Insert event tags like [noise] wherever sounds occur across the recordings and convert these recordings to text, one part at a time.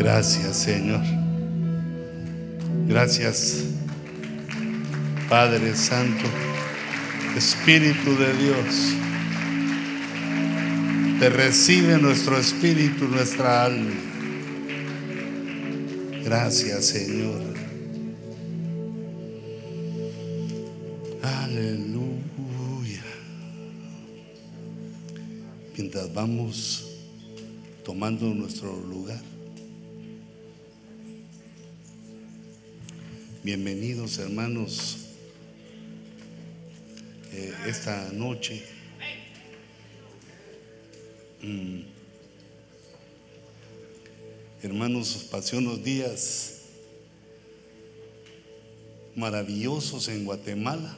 Gracias, Señor. Gracias, Padre Santo, Espíritu de Dios. Te recibe nuestro espíritu, nuestra alma. Gracias, Señor. Aleluya. Mientras vamos tomando nuestro lugar. Bienvenidos hermanos eh, esta noche. Mm. Hermanos, pasé unos días maravillosos en Guatemala.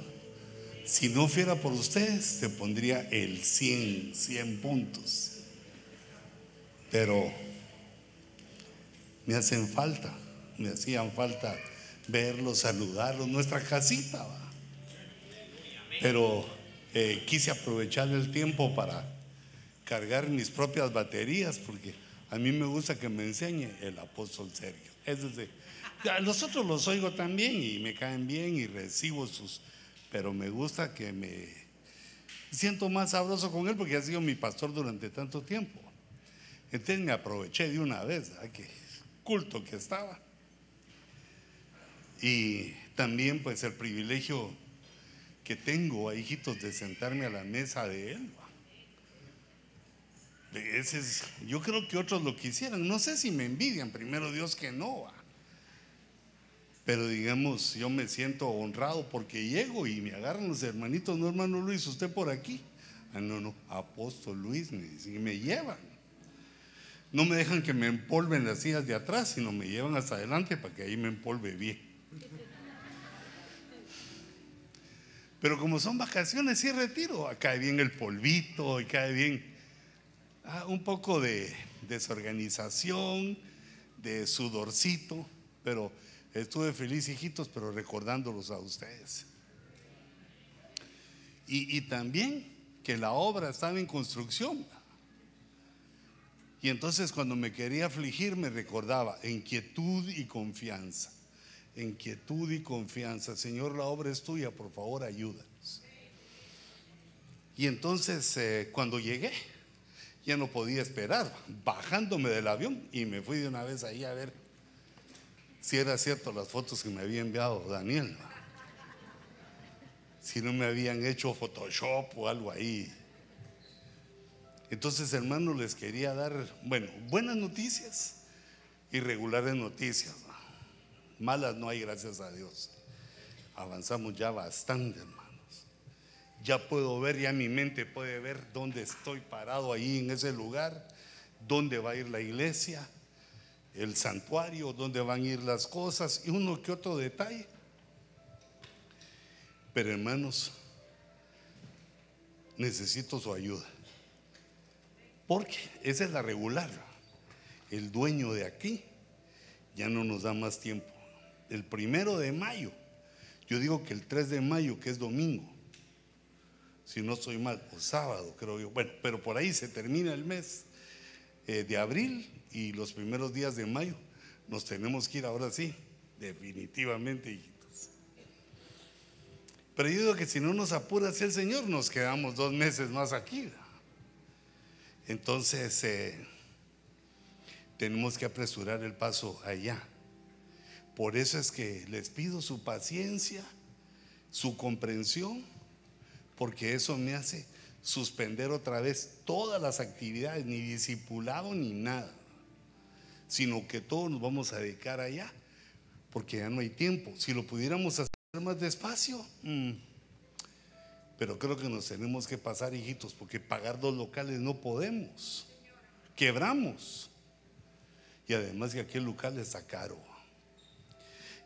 Si no fuera por ustedes, se pondría el 100, 100 puntos. Pero me hacen falta, me hacían falta verlos, saludarlos, nuestra casita. Pero eh, quise aprovechar el tiempo para cargar mis propias baterías, porque a mí me gusta que me enseñe el apóstol Sergio. Es decir, los otros los oigo también y me caen bien y recibo sus, pero me gusta que me siento más sabroso con él porque ha sido mi pastor durante tanto tiempo. Entonces me aproveché de una vez, que culto que estaba. Y también pues el privilegio que tengo, hijitos, de sentarme a la mesa de él. Ese es, yo creo que otros lo quisieran. No sé si me envidian, primero Dios que no. Pero digamos, yo me siento honrado porque llego y me agarran los hermanitos, no hermano Luis, usted por aquí. Ah, no, no, apóstol Luis, me y me llevan. No me dejan que me empolven las sillas de atrás, sino me llevan hasta adelante para que ahí me empolve bien. Pero como son vacaciones, sí retiro. Cae bien el polvito y cae bien ah, un poco de desorganización, de sudorcito, pero estuve feliz, hijitos, pero recordándolos a ustedes. Y, y también que la obra estaba en construcción. Y entonces cuando me quería afligir me recordaba inquietud y confianza. Inquietud y confianza. Señor, la obra es tuya, por favor, ayúdanos. Y entonces eh, cuando llegué, ya no podía esperar, bajándome del avión y me fui de una vez ahí a ver si era cierto las fotos que me había enviado Daniel. Si no me habían hecho Photoshop o algo ahí. Entonces, hermanos, les quería dar, bueno, buenas noticias y regulares noticias. Malas no hay, gracias a Dios. Avanzamos ya bastante, hermanos. Ya puedo ver, ya mi mente puede ver dónde estoy parado ahí en ese lugar, dónde va a ir la iglesia, el santuario, dónde van a ir las cosas y uno que otro detalle. Pero hermanos, necesito su ayuda. Porque esa es la regular. El dueño de aquí ya no nos da más tiempo. El primero de mayo, yo digo que el 3 de mayo, que es domingo, si no estoy mal, o sábado, creo yo. Bueno, pero por ahí se termina el mes eh, de abril y los primeros días de mayo. Nos tenemos que ir ahora sí, definitivamente, hijitos. Pero yo digo que si no nos apura el Señor, nos quedamos dos meses más aquí. Entonces, eh, tenemos que apresurar el paso allá. Por eso es que les pido su paciencia, su comprensión, porque eso me hace suspender otra vez todas las actividades, ni discipulado ni nada, sino que todos nos vamos a dedicar allá, porque ya no hay tiempo. Si lo pudiéramos hacer más despacio, mm, pero creo que nos tenemos que pasar, hijitos, porque pagar dos locales no podemos. Quebramos. Y además que aquí el local está caro.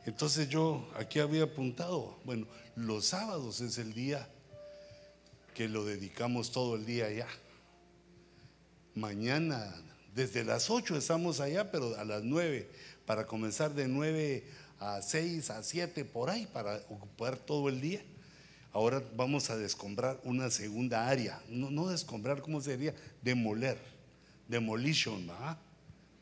Entonces yo aquí había apuntado, bueno, los sábados es el día que lo dedicamos todo el día allá. Mañana, desde las 8 estamos allá, pero a las 9, para comenzar de 9 a 6, a 7, por ahí, para ocupar todo el día. Ahora vamos a descombrar una segunda área. No, no descombrar, ¿cómo sería? Demoler. Demolition, ¿va?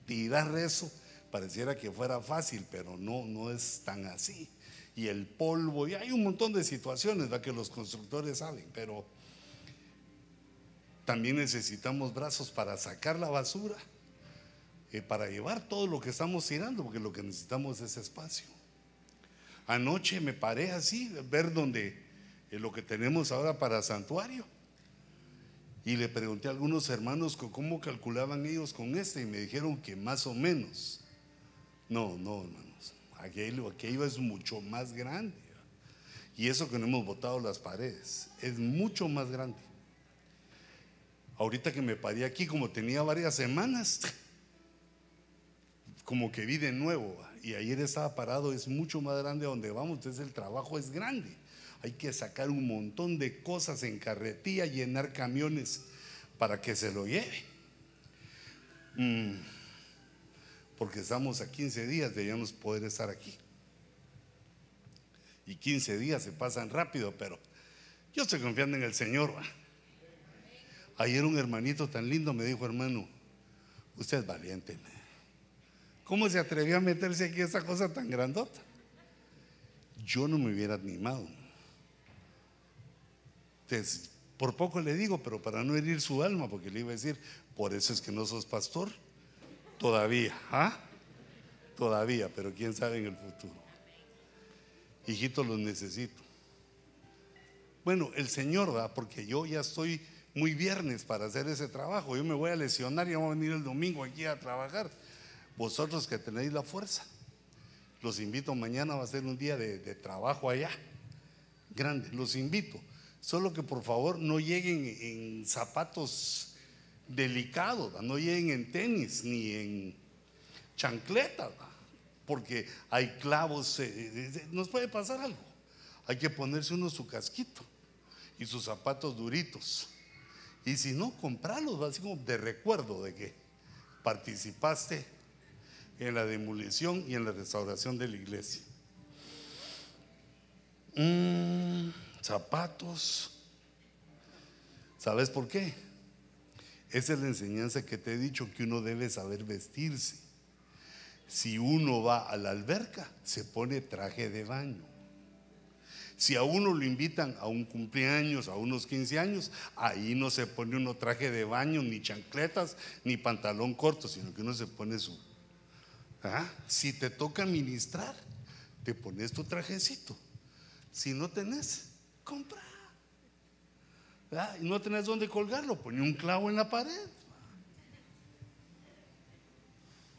Tirar eso Pareciera que fuera fácil, pero no, no es tan así. Y el polvo, y hay un montón de situaciones que los constructores saben, pero también necesitamos brazos para sacar la basura, eh, para llevar todo lo que estamos tirando, porque lo que necesitamos es espacio. Anoche me paré así, ver dónde eh, lo que tenemos ahora para santuario. Y le pregunté a algunos hermanos cómo calculaban ellos con este y me dijeron que más o menos. No, no, hermanos. Aquello, aquello es mucho más grande. Y eso que no hemos botado las paredes, es mucho más grande. Ahorita que me paré aquí, como tenía varias semanas, [laughs] como que vi de nuevo. Y ayer estaba parado, es mucho más grande donde vamos, entonces el trabajo es grande. Hay que sacar un montón de cosas en carretilla, llenar camiones para que se lo lleve. Mm, porque estamos a 15 días de ya no poder estar aquí. Y 15 días se pasan rápido, pero yo estoy confiando en el Señor. Ayer un hermanito tan lindo me dijo, hermano, usted es valiente. ¿Cómo se atrevió a meterse aquí esa cosa tan grandota? Yo no me hubiera animado. Entonces, por poco le digo, pero para no herir su alma, porque le iba a decir, por eso es que no sos pastor. Todavía, ¿ah? Todavía, pero quién sabe en el futuro. Hijito, los necesito. Bueno, el Señor da, porque yo ya estoy muy viernes para hacer ese trabajo. Yo me voy a lesionar y vamos a venir el domingo aquí a trabajar. Vosotros que tenéis la fuerza, los invito. Mañana va a ser un día de, trabajo allá. Grande, los invito. Solo que por favor no lleguen en zapatos delicados, no lleguen en tenis ni en chancletas, porque hay clavos, eh, eh, nos puede pasar algo. Hay que ponerse uno su casquito y sus zapatos duritos y si no, comprarlos, así como de recuerdo de que participaste en la demolición y en la restauración de la iglesia. Mm, zapatos. ¿Sabes por qué? Esa es la enseñanza que te he dicho que uno debe saber vestirse. Si uno va a la alberca, se pone traje de baño. Si a uno lo invitan a un cumpleaños, a unos 15 años, ahí no se pone uno traje de baño, ni chancletas, ni pantalón corto, sino que uno se pone su... ¿Ah? Si te toca ministrar, te pones tu trajecito. Si no tenés, compra. Y no tenés dónde colgarlo, pone un clavo en la pared.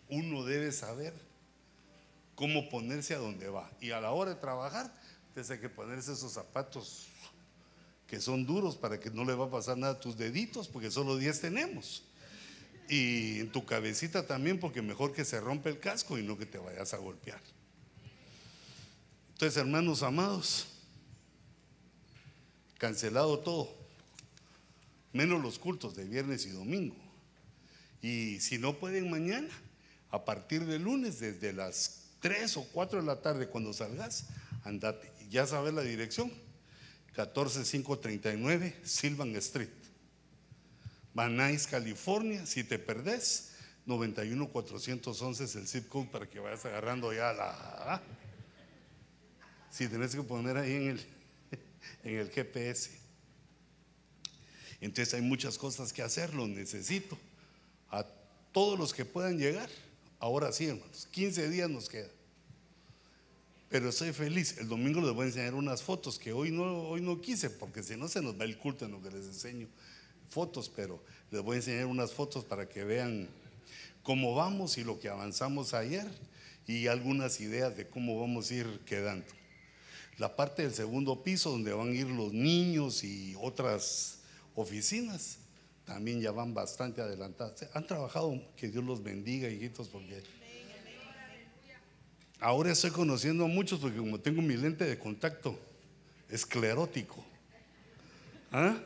Uno debe saber cómo ponerse a donde va. Y a la hora de trabajar, hay que ponerse esos zapatos que son duros para que no le va a pasar nada a tus deditos, porque solo 10 tenemos. Y en tu cabecita también, porque mejor que se rompe el casco y no que te vayas a golpear. Entonces, hermanos amados, cancelado todo, menos los cultos de viernes y domingo. Y si no pueden mañana, a partir de lunes, desde las 3 o 4 de la tarde, cuando salgas, andate ya sabes la dirección, 14539 Silvan Street. Banais, California, si te perdés, 91411 es el zip code para que vayas agarrando ya la... Si tenés que poner ahí en el, [laughs] en el GPS. Entonces hay muchas cosas que hacer, lo necesito. A todos los que puedan llegar, ahora sí, hermanos, 15 días nos quedan. Pero estoy feliz. El domingo les voy a enseñar unas fotos que hoy no, hoy no quise, porque si no se nos va el culto en lo que les enseño fotos, pero les voy a enseñar unas fotos para que vean cómo vamos y lo que avanzamos ayer y algunas ideas de cómo vamos a ir quedando. La parte del segundo piso donde van a ir los niños y otras oficinas también ya van bastante adelantadas. Han trabajado, que Dios los bendiga, hijitos, porque Ahora estoy conociendo a muchos porque como tengo mi lente de contacto esclerótico, ¿ah?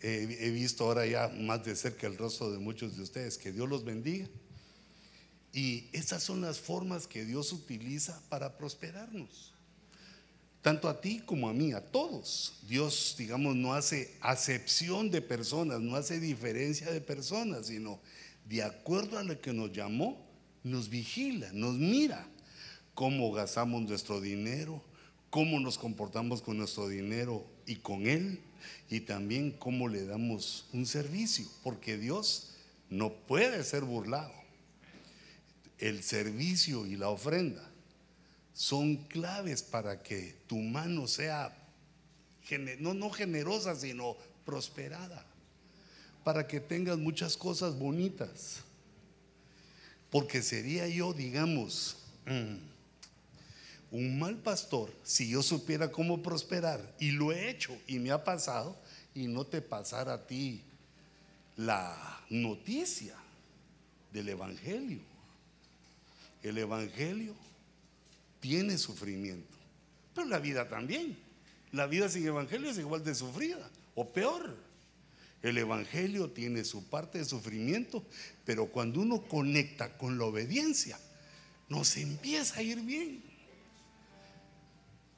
he, visto ahora ya más de cerca el rostro de muchos de ustedes. Que Dios los bendiga. Y esas son las formas que Dios utiliza para prosperarnos. Tanto a ti como a mí, a todos. Dios, digamos, no hace acepción de personas, no hace diferencia de personas, sino de acuerdo a lo que nos llamó, nos vigila, nos mira cómo gastamos nuestro dinero, cómo nos comportamos con nuestro dinero y con Él, y también cómo le damos un servicio, porque Dios no puede ser burlado. El servicio y la ofrenda son claves para que tu mano sea no, no generosa, sino prosperada, para que tengas muchas cosas bonitas. Porque sería yo, digamos, mm, un mal pastor si yo supiera cómo prosperar, y lo he hecho y me ha pasado, y no te pasara a ti la noticia del Evangelio. El Evangelio tiene sufrimiento, pero la vida también. La vida sin Evangelio es igual de sufrida o peor. El Evangelio tiene su parte de sufrimiento, pero cuando uno conecta con la obediencia, nos empieza a ir bien.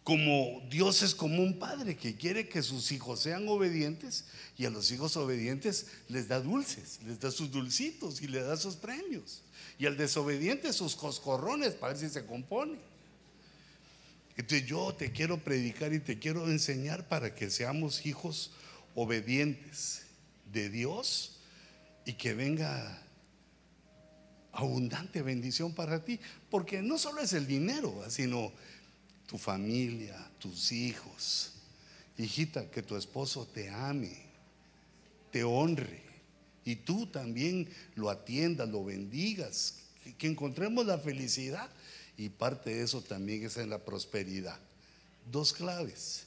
Como Dios es como un padre que quiere que sus hijos sean obedientes y a los hijos obedientes les da dulces, les da sus dulcitos y les da sus premios. Y al desobediente sus coscorrones para ver si se compone. Entonces yo te quiero predicar y te quiero enseñar para que seamos hijos obedientes de Dios y que venga abundante bendición para ti. Porque no solo es el dinero, sino tu familia, tus hijos. Hijita, que tu esposo te ame, te honre y tú también lo atiendas, lo bendigas, que, encontremos la felicidad y parte de eso también es en la prosperidad. Dos claves,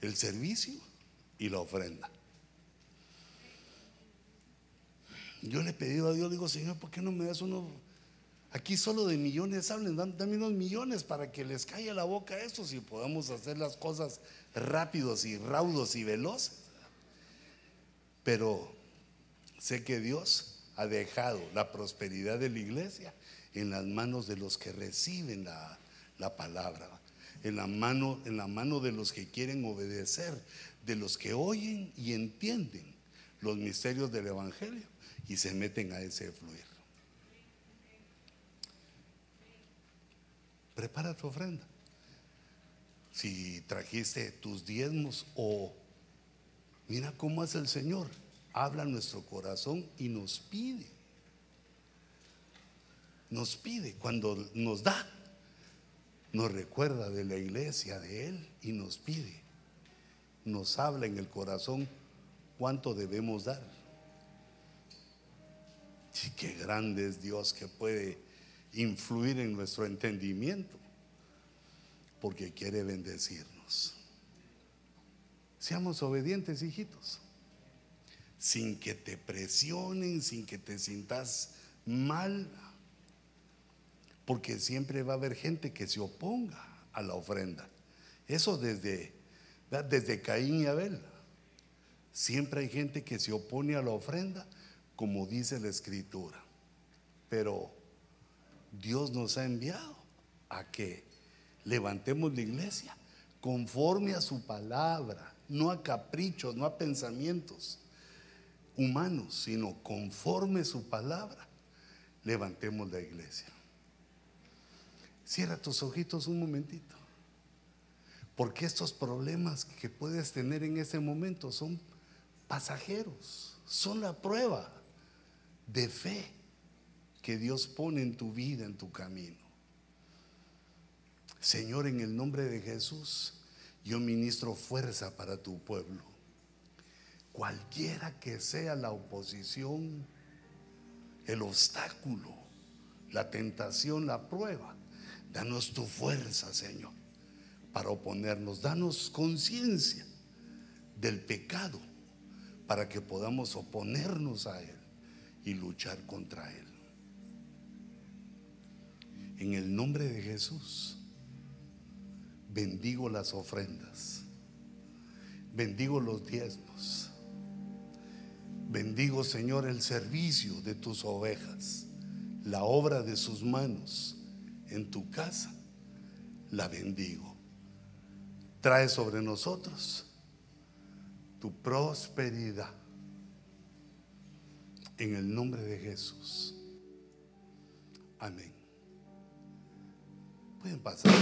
el servicio y la ofrenda. Yo le he pedido a Dios, digo, Señor, ¿por qué no me das uno Aquí solo de millones hablen, dame unos millones para que les caiga la boca a estos y podamos hacer las cosas rápidos y raudos y veloces. Pero sé que Dios ha dejado la prosperidad de la iglesia en las manos de los que reciben la, la palabra, en la, mano, en la mano de los que quieren obedecer, de los que oyen y entienden los misterios del Evangelio y se meten a ese fluir. prepara tu ofrenda. Si trajiste tus diezmos o mira cómo es el Señor, habla nuestro corazón y nos pide. Nos pide cuando nos da, nos recuerda de la iglesia de Él y nos pide. Nos habla en el corazón cuánto debemos dar. Y qué grande es Dios que puede influir en nuestro entendimiento, porque quiere bendecirnos. Seamos obedientes, hijitos, sin que te presionen, sin que te sientas mal, porque siempre va a haber gente que se oponga a la ofrenda. Eso desde, desde Caín y Abel. Siempre hay gente que se opone a la ofrenda, como dice la escritura. Pero Dios nos ha enviado a que levantemos la iglesia conforme a su palabra, no a caprichos, no a pensamientos humanos, sino conforme a su palabra, levantemos la iglesia. Cierra tus ojitos un momentito, porque estos problemas que puedes tener en ese momento son pasajeros, son la prueba de fe que Dios pone en tu vida, en tu camino. Señor, en el nombre de Jesús, yo ministro fuerza para tu pueblo. Cualquiera que sea la oposición, el obstáculo, la tentación, la prueba, danos tu fuerza, Señor, para oponernos. Danos conciencia del pecado para que podamos oponernos a Él y luchar contra Él en el nombre de Jesús, bendigo las ofrendas, bendigo los diezmos, bendigo Señor el servicio de tus ovejas, la obra de sus manos en tu casa, la bendigo. Trae sobre nosotros tu prosperidad en el nombre de Jesús. Amén. Pueden pasar.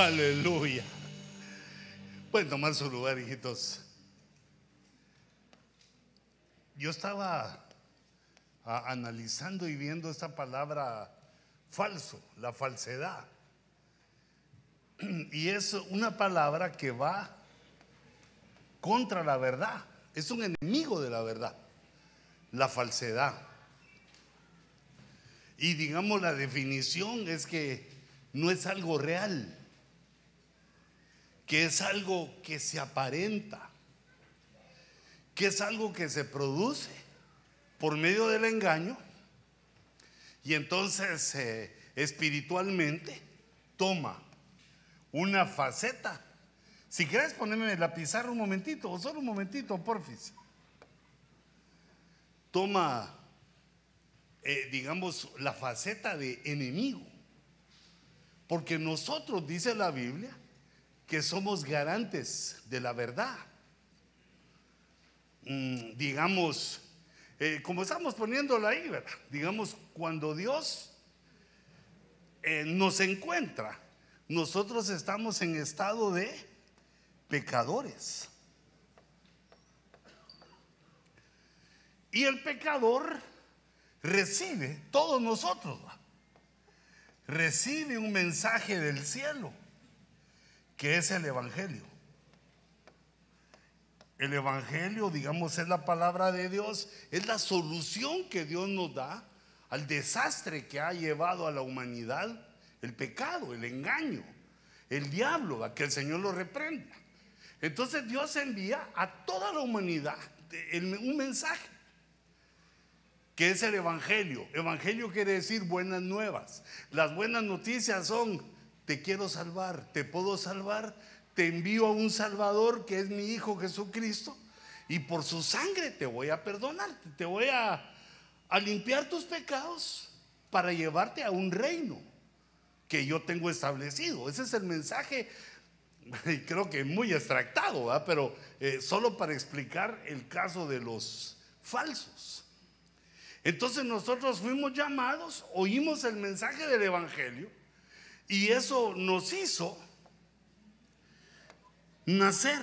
Aleluya. Pueden tomar su lugar, hijitos. Yo estaba a- analizando y viendo esta palabra falso, la falsedad. Y es una palabra que va contra la verdad. Es un enemigo de la verdad, la falsedad. Y digamos la definición es que no es algo real, que es algo que se aparenta, que es algo que se produce por medio del engaño y entonces eh, espiritualmente toma una faceta. Si quieres ponerme la pizarra un momentito, o solo un momentito, porfis. Toma, eh, digamos, la faceta de enemigo. Porque nosotros, dice la Biblia, que somos garantes de la verdad. Mm, digamos, eh, como estamos poniéndolo ahí, ¿verdad? Digamos, cuando Dios eh, nos encuentra, nosotros estamos en estado de pecadores. Y el pecador recibe, todos nosotros, recibe un mensaje del cielo, que es el Evangelio. El Evangelio, digamos, es la palabra de Dios, es la solución que Dios nos da al desastre que ha llevado a la humanidad el pecado, el engaño, el diablo, a que el Señor lo reprenda. Entonces Dios envía a toda la humanidad un mensaje que es el Evangelio. Evangelio quiere decir buenas nuevas. Las buenas noticias son, te quiero salvar, te puedo salvar, te envío a un Salvador que es mi Hijo Jesucristo y por su sangre te voy a perdonar, te voy a, a limpiar tus pecados para llevarte a un reino que yo tengo establecido. Ese es el mensaje, [laughs] y creo que muy extractado, pero eh, solo para explicar el caso de los falsos. Entonces nosotros fuimos llamados, oímos el mensaje del Evangelio y eso nos hizo nacer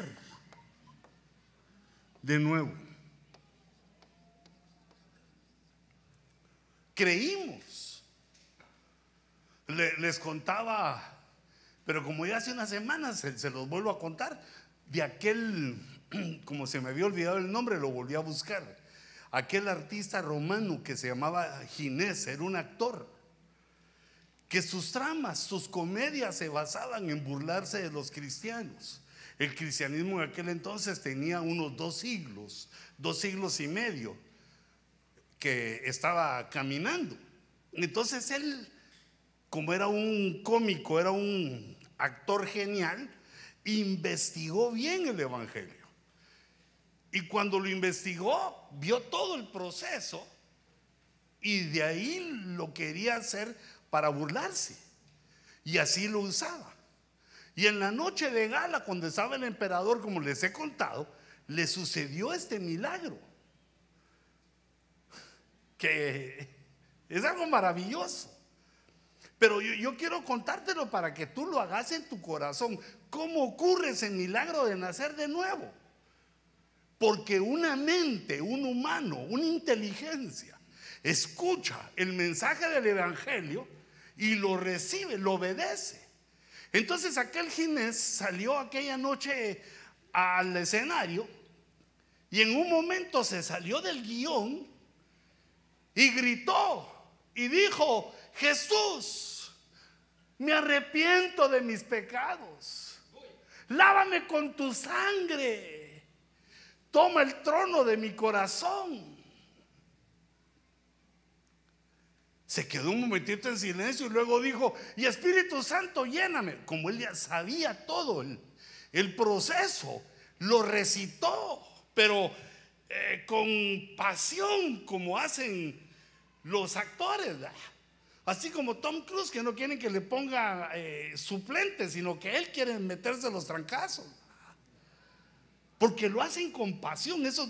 de nuevo. Creímos. Le- les contaba, pero como ya hace unas semanas, se, se los vuelvo a contar, de aquel, [clears throat] como se me había olvidado el nombre, lo volví a buscar. aquel artista romano que se llamaba Ginés, era un actor, que sus tramas, sus comedias se basaban en burlarse de los cristianos. El cristianismo en aquel entonces tenía unos dos siglos, dos siglos y medio, que estaba caminando. Entonces él, como era un cómico, era un actor genial, investigó bien el Evangelio. Y cuando lo investigó, vio todo el proceso y de ahí lo quería hacer para burlarse. Y así lo usaba. Y en la noche de gala, cuando estaba el emperador, como les he contado, le sucedió este milagro. Que es algo maravilloso. Pero yo, yo, quiero contártelo para que tú lo hagas en tu corazón. ¿Cómo ocurre ese milagro de nacer de nuevo? Porque una mente, un humano, una inteligencia, escucha el mensaje del Evangelio y lo recibe, lo obedece. Entonces aquel Ginés salió aquella noche al escenario y en un momento se salió del guion y gritó y dijo, Jesús, me arrepiento de mis pecados, lávame con tu sangre toma el trono de mi corazón. Se quedó un momentito en silencio y luego dijo, y Espíritu Santo, lléname. Como él ya sabía todo el, proceso, lo recitó, pero eh, con pasión, como hacen los actores. Así como Tom Cruise, que no quieren que le ponga eh, suplente, sino que él quiere meterse los trancazos. Porque lo hacen con pasión, eso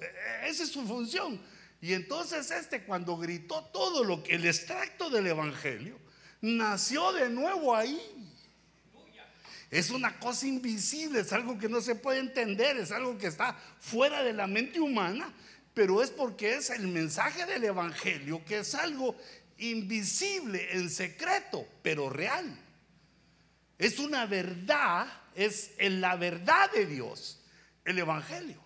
e, esa es su función. Y entonces este cuando gritó todo lo que el extracto del evangelio nació de nuevo ahí. Es una cosa invisible, es algo que no se puede entender, es algo que está fuera de la mente humana, pero es porque es el mensaje del evangelio que es algo invisible, en secreto, pero real. Es una verdad, es la verdad de Dios el Evangelio.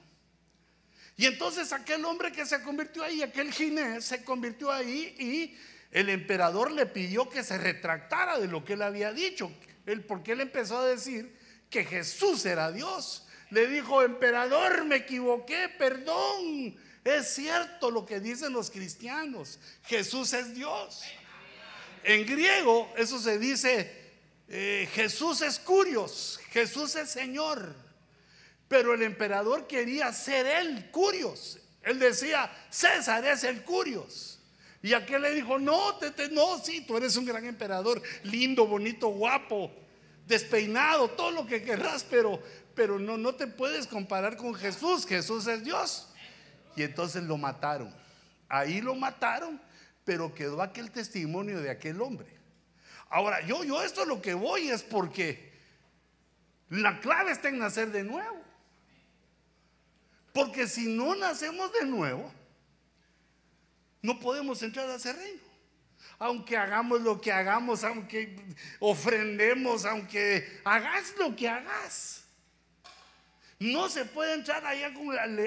Y entonces aquel hombre que se convirtió ahí, aquel ginés, se convirtió ahí y el emperador le pidió que se retractara de lo que él había dicho. Él, porque él empezó a decir que Jesús era Dios. Le dijo, emperador, me equivoqué, perdón. Es cierto lo que dicen los cristianos. Jesús es Dios. En griego eso se dice, eh, Jesús es curios, Jesús es Señor. Pero el emperador quería ser él curios. Él decía, César es el curios. Y aquel le dijo, no, te, no, sí, tú eres un gran emperador, lindo, bonito, guapo, despeinado, todo lo que querrás, pero, pero no, no te puedes comparar con Jesús. Jesús es Dios. Y entonces lo mataron. Ahí lo mataron, pero quedó aquel testimonio de aquel hombre. Ahora, yo, yo esto lo que voy es porque la clave está en nacer de nuevo. Porque si no nacemos de nuevo, no podemos entrar a ese reino. Aunque hagamos lo que hagamos, aunque ofrendemos, aunque hagas lo que hagas. No se puede entrar allá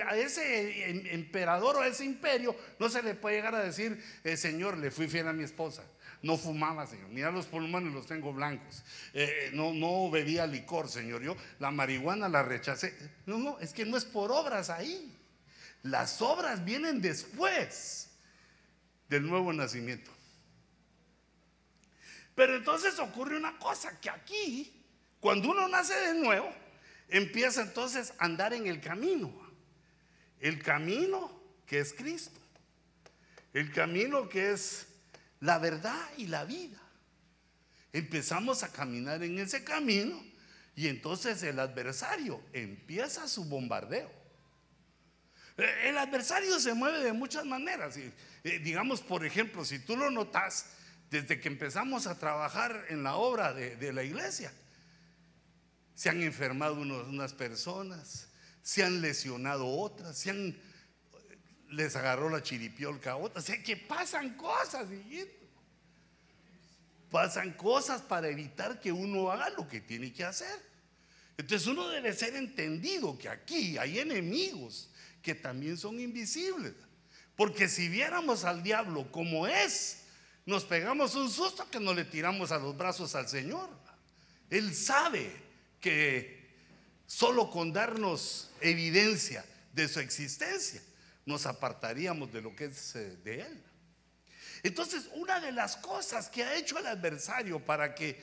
a ese em, emperador o a ese imperio. No se le puede llegar a decir, eh, Señor, le fui fiel a mi esposa. No fumaba, Señor. Mira los pulmones, los tengo blancos. Eh, no, no bebía licor, Señor. Yo la marihuana la rechacé. No, no, es que no es por obras ahí. Las obras vienen después del nuevo nacimiento. Pero entonces ocurre una cosa, que aquí, cuando uno nace de nuevo, empieza entonces a andar en el camino. El camino que es Cristo. El camino que es la verdad y la vida. Empezamos a caminar en ese camino y entonces el adversario empieza su bombardeo. Eh, el adversario se mueve de muchas maneras. Eh, digamos, por ejemplo, si tú lo notas, desde que empezamos a trabajar en la obra de, la iglesia, se han enfermado unas personas, se han lesionado otras, se han les agarró la chiripiolca a otra. O sea que pasan cosas. Pasan cosas para evitar que uno haga lo que tiene que hacer. Entonces uno debe ser entendido que aquí hay enemigos que también son invisibles. Porque si viéramos al diablo como es, nos pegamos un susto que no le tiramos a los brazos al Señor. Él sabe que solo con darnos evidencia de su existencia nos apartaríamos de lo que es eh, de Él. Entonces, una de las cosas que ha hecho el adversario para que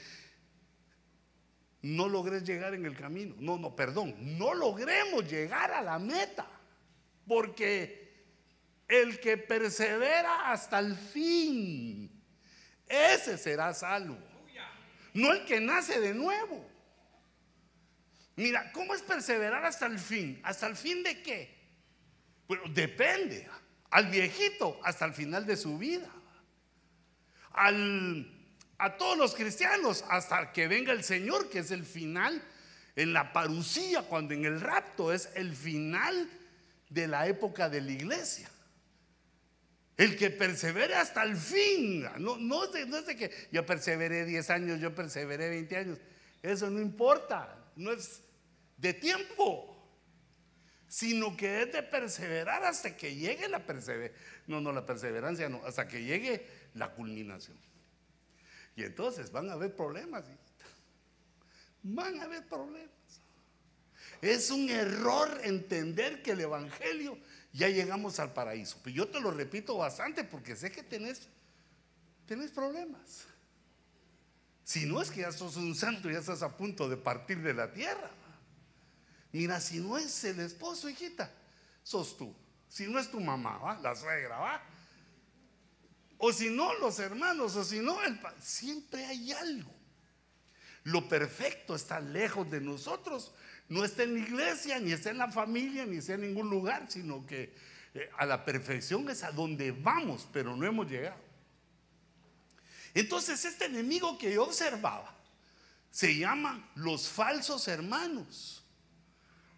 no logres llegar en el camino, no, no, perdón, no logremos llegar a la meta, porque el que persevera hasta el fin, ese será salvo, no el que nace de nuevo. Mira, ¿cómo es perseverar hasta el fin? ¿Hasta el fin de qué? Bueno, depende. Al viejito hasta el final de su vida a todos los cristianos hasta que venga el Señor, que es el final, en la parucía, cuando en el rapto es el final de la época de la iglesia. El que persevere hasta el fin, no, no es de que yo perseveré 10 años, yo perseveré 20 años, eso no importa, no es de tiempo sino que es de perseverar hasta que llegue la perseverancia. No, no, la perseverancia no, hasta que llegue la culminación. Y entonces van a haber problemas, Van a haber problemas. Es un error entender que el Evangelio ya llegamos al paraíso. Pero yo te lo repito bastante porque sé que tenés, tenés problemas. Si no es que ya sos un santo, ya estás a punto de partir de la tierra. Mira, si no es el esposo, hijita, sos tú. Si no es tu mamá, ¿va? la suegra, ¿va? O si no, los hermanos, o si no, el siempre hay algo. Lo perfecto está lejos de nosotros. No está en la iglesia, ni está en la familia, ni está en ningún lugar, sino que eh, a la perfección es a donde vamos, pero no hemos llegado. Entonces, este enemigo que yo observaba se llama los falsos hermanos.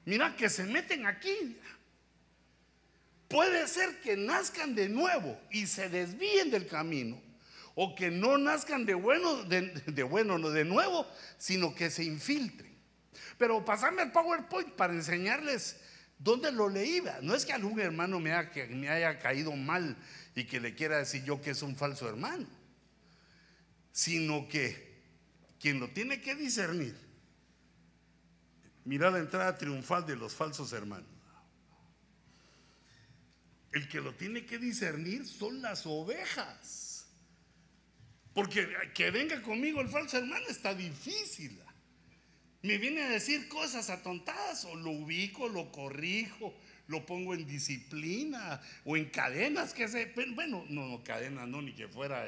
Mira que se meten aquí. Puede ser que nazcan de nuevo y se desvíen del camino. O que no nazcan de bueno, de, bueno, no de nuevo, sino que se infiltren. Pero pasame el PowerPoint para enseñarles dónde lo leí. No es que algún hermano me haya, me haya caído mal y que le quiera decir yo que es un falso hermano, sino que quien lo tiene que discernir Mira la entrada triunfal de los falsos hermanos. El que lo tiene que discernir son las ovejas. Porque que venga conmigo el falso hermano está difícil. Me viene a decir cosas atontadas o lo ubico, lo corrijo, lo pongo en disciplina o en cadenas que se... Bueno, no, no, cadenas no, ni que fuera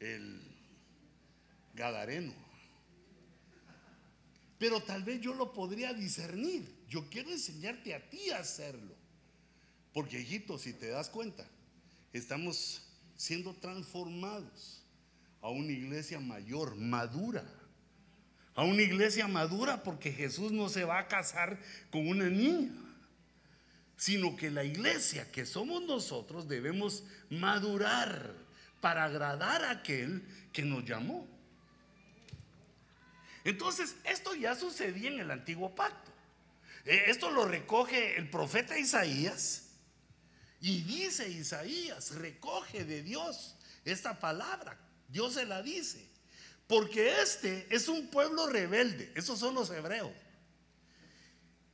el Gadareno pero tal vez yo lo podría discernir. Yo quiero enseñarte a ti a hacerlo. Porque, hijito, si te das cuenta, estamos siendo transformados a una iglesia mayor, madura. A una iglesia madura porque Jesús no se va a casar con una niña, sino que la iglesia que somos nosotros debemos madurar para agradar a aquel que nos llamó. Entonces, esto ya sucedía en el antiguo pacto. Eh, esto lo recoge el profeta Isaías. Y dice Isaías, recoge de Dios esta palabra. Dios se la dice. Porque este es un pueblo rebelde. Esos son los hebreos.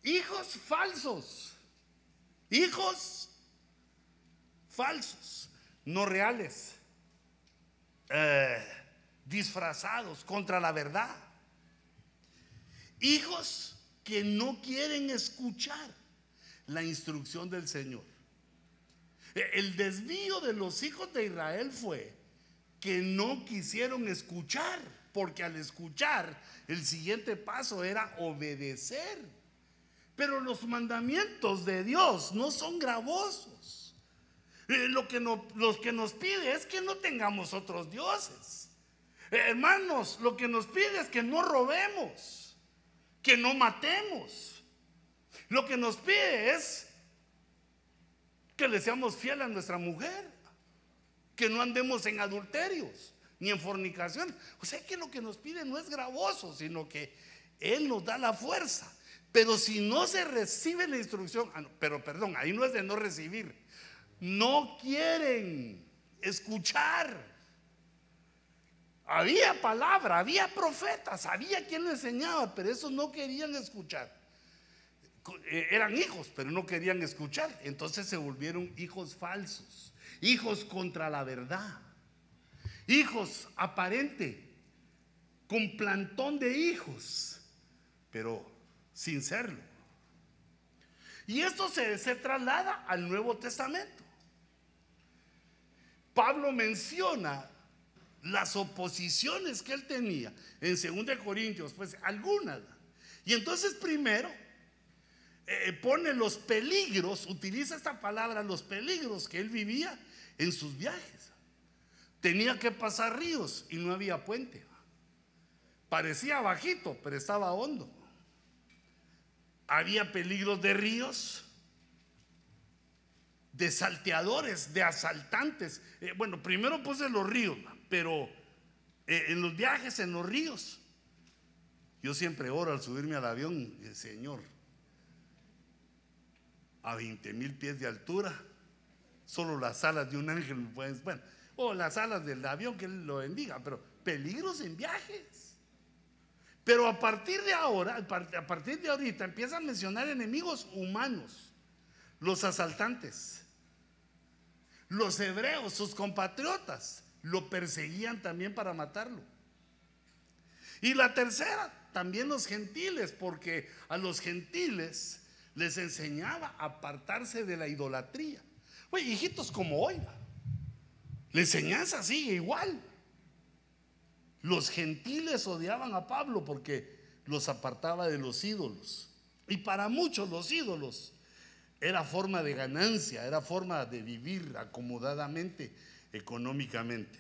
Hijos falsos. Hijos falsos. No reales. Eh, disfrazados contra la verdad. Hijos que no quieren escuchar la instrucción del Señor. E, el desvío de los hijos de Israel fue que no quisieron escuchar, porque al escuchar el siguiente paso era obedecer. Pero los mandamientos de Dios no son gravosos. Eh, lo que, que nos pide es que no tengamos otros dioses. Eh, hermanos, lo que nos pide es que no robemos que no matemos. Lo que nos pide es que le seamos fieles a nuestra mujer, que no andemos en adulterios ni en fornicación. O sea que lo que nos pide no es gravoso, sino que Él nos da la fuerza. Pero si no se recibe la instrucción, ah, pero perdón, ahí no es de no recibir. no quieren escuchar. Había palabra, había profetas, había quien le enseñaba, pero esos no querían escuchar. Eh, Eran hijos, pero no querían escuchar. Entonces se volvieron hijos falsos, hijos contra la verdad, hijos aparente, con plantón de hijos, pero sin serlo. Y esto se, se traslada al Nuevo Testamento. Pablo menciona las oposiciones que él tenía en 2 Corintios, pues algunas. Y entonces primero eh, pone los peligros, utiliza esta palabra, los peligros que él vivía en sus viajes. Tenía que pasar ríos y no había puente. Parecía bajito, pero estaba hondo. Había peligros de ríos, de salteadores, de asaltantes. Eh, bueno, primero puse los ríos, pero eh, en los viajes, en los ríos, yo siempre oro al subirme al avión, el Señor, a 20 mil pies de altura, solo las alas de un ángel me pueden, bueno, o las alas del avión que lo bendiga, pero peligros en viajes. Pero a partir de ahora, a partir de ahorita, empieza a mencionar enemigos humanos, los asaltantes, los hebreos, sus compatriotas, lo perseguían también para matarlo. Y la tercera, también los gentiles, porque a los gentiles les enseñaba a apartarse de la idolatría. Oye, hijitos como hoy, la enseñanza sigue igual. Los gentiles odiaban a Pablo porque los apartaba de los ídolos. Y para muchos los ídolos era forma de ganancia, era forma de vivir acomodadamente económicamente.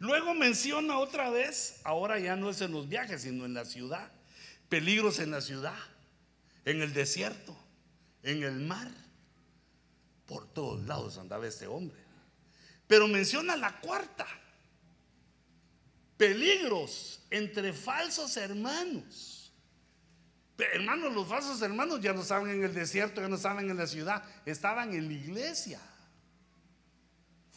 Luego menciona otra vez, ahora ya no es en los viajes, sino en la ciudad, peligros en la ciudad, en el desierto, en el mar. Por todos lados andaba este hombre. Pero menciona la cuarta, peligros entre falsos hermanos. Hermanos, los falsos hermanos ya no estaban en el desierto, ya no estaban en la ciudad, estaban en la iglesia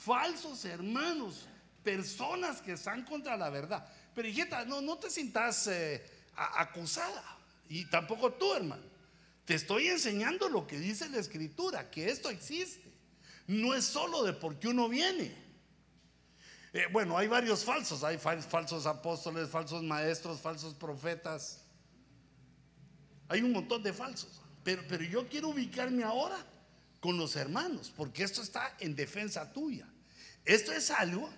falsos hermanos, personas que están contra la verdad. Pero hijita, no, no te sientas eh, acusada. Y tampoco tú, hermano. Te estoy enseñando lo que dice la escritura, que esto existe. No es solo de porque uno viene. Eh, bueno, hay varios falsos. Hay falsos apóstoles, falsos maestros, falsos profetas. Hay un montón de falsos. Pero, pero yo quiero ubicarme ahora con los hermanos, porque esto está en defensa tuya. Esto es algo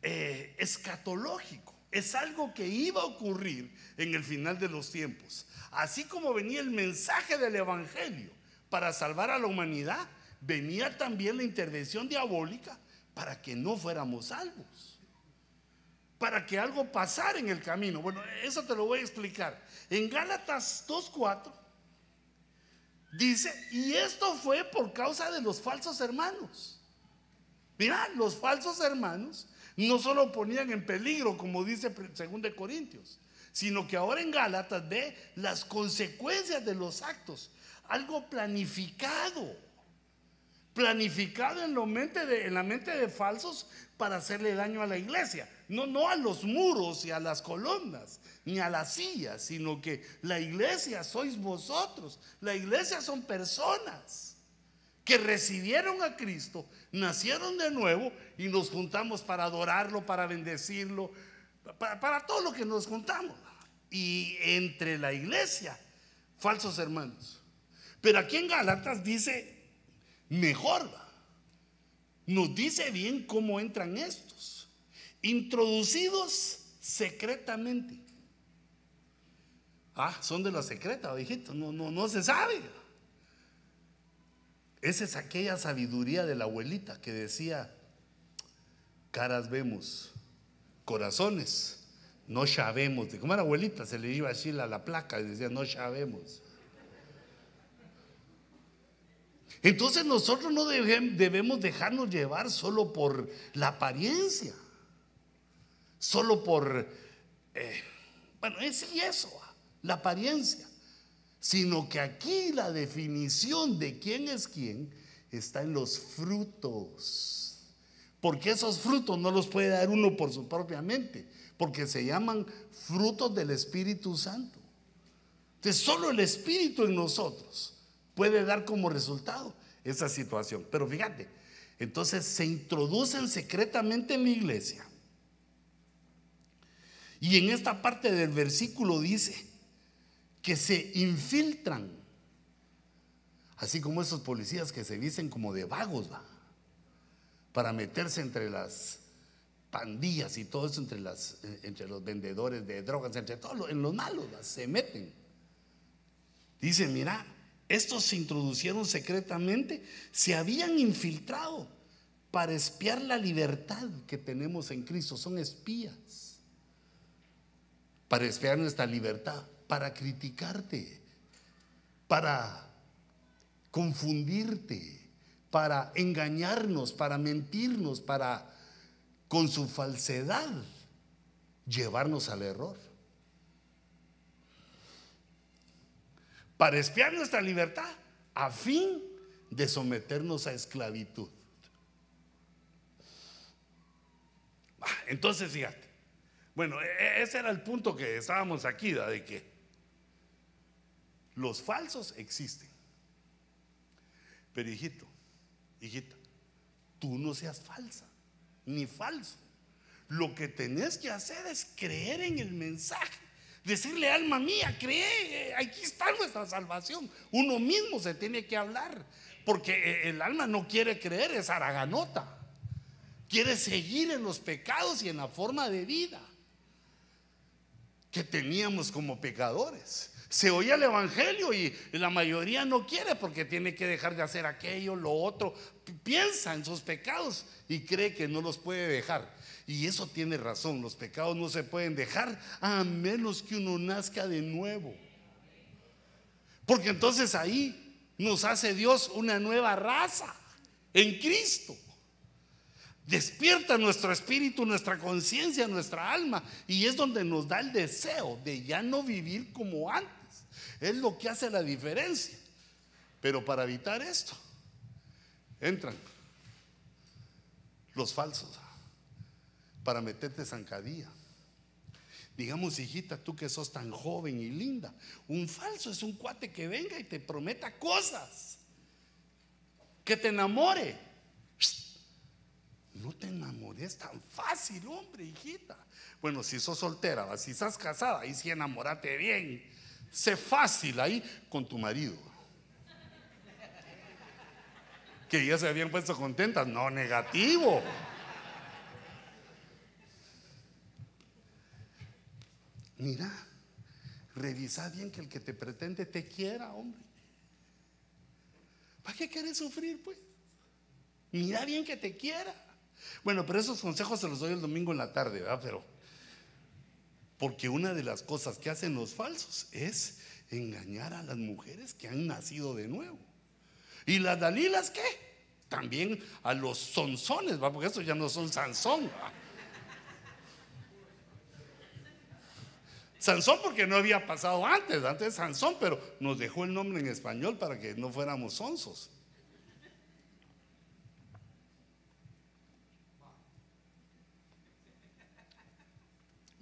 eh, escatológico, es algo que iba a ocurrir en el final de los tiempos. Así como venía el mensaje del Evangelio para salvar a la humanidad, venía también la intervención diabólica para que no fuéramos salvos. Para que algo pasara en el camino. Bueno, eso te lo voy a explicar. En Gálatas 2.4 Dice, y esto fue por causa de los falsos hermanos. Mira, los falsos hermanos no solo ponían en peligro, como dice 2 Corintios, sino que ahora en Gálatas ve las consecuencias de los actos, algo planificado, planificado en, la mente de falsos para hacerle daño a la iglesia. No, no a los muros y a las columnas, ni a las sillas, sino que la iglesia sois vosotros. La iglesia son personas que recibieron a Cristo, nacieron de nuevo y nos juntamos para adorarlo, para bendecirlo, para, para todo lo que nos juntamos. Y entre la iglesia, falsos hermanos. Pero aquí en Galatas dice, mejor, nos dice bien cómo entran estos introducidos secretamente. Ah, son de la secreta, hijito, no, no, no se sabe. Esa es aquella sabiduría de la abuelita que decía, caras vemos, corazones, no sabemos. Como era abuelita, se le iba así la, la placa y decía, no sabemos. Entonces nosotros no debemos dejarnos llevar solo por la apariencia solo por, eh, bueno, es y eso, la apariencia. sino que aquí la definición de quién es quién está en los frutos. Porque esos frutos no los puede dar uno por su propia mente, porque se llaman frutos del Espíritu Santo. Entonces, solo el Espíritu en nosotros puede dar como resultado esa situación. Pero fíjate, entonces se introducen secretamente en la iglesia. Y en esta parte del versículo dice que se infiltran, así como esos policías que se dicen como de vagos, ¿va? para meterse entre las pandillas y todo eso, entre, las, eh, entre los vendedores de drogas, entre todos, en los malos, se meten. Dice, mira, estos se introducieron secretamente, se habían infiltrado para espiar la libertad que tenemos en Cristo. Son espías. Para espiar nuestra libertad, para criticarte, para confundirte, para engañarnos, para mentirnos, para con su falsedad llevarnos al error. Para espiar nuestra libertad a fin de someternos a esclavitud. Ah, Entonces, fíjate. Bueno, e- e- ese era el punto que estábamos aquí, de que los falsos existen. Pero hijito, hijita, tú no seas falsa, ni falso. Lo que tenés que hacer es creer en el mensaje. Decirle, alma mía, cree, aquí está nuestra salvación. Uno mismo se tiene que hablar, porque eh, el alma no quiere creer, es araganota. Quiere seguir en los pecados y en la forma de vida que teníamos como pecadores. Se oye el Evangelio y la mayoría no quiere porque tiene que dejar de hacer aquello, lo otro. Pi- Piensa en sus pecados y cree que no los puede dejar. Y eso tiene razón, los pecados no se pueden dejar a menos que uno nazca de nuevo. Porque entonces ahí nos hace Dios una nueva raza en Cristo. Despierta nuestro espíritu, nuestra conciencia, nuestra alma. Y es donde nos da el deseo de ya no vivir como antes. Es lo que hace la diferencia. Pero para evitar esto, entran los falsos para meterte zancadilla. Digamos, hijita, tú que sos tan joven y linda, un falso es un cuate que venga y te prometa cosas, que te enamore. No te enamores tan fácil, hombre, hijita. Bueno, si sos soltera, si estás casada, ahí sí enamorate bien. Sé fácil ahí con tu marido. Que ya se habían puesto contentas. No, negativo. Mira, revisa bien que el que te pretende te quiera, hombre. ¿Para qué quieres sufrir, pues? Mira bien que te quiera. Bueno, pero esos consejos se los doy el domingo en la tarde, ¿verdad? Pero, porque una de las cosas que hacen los falsos es engañar a las mujeres que han nacido de nuevo. ¿Y las Dalilas qué? También a los sonzones, ¿va? Porque estos ya no son Sansón. Sansón porque no había pasado antes, antes Sansón, pero nos dejó el nombre en español para que no fuéramos sonsos.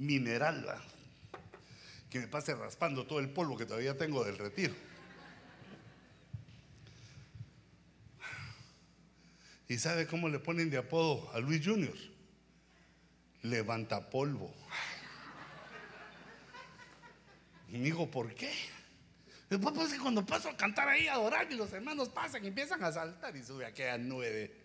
Mineral, que me pase raspando todo el polvo que todavía tengo del retiro. ¿Y sabe cómo le ponen de apodo a Luis Junior? Levanta polvo. Y me dijo, ¿por qué? Después pues, cuando paso a cantar ahí, a adorar, y los hermanos pasan y empiezan a saltar y sube aquella nube. de-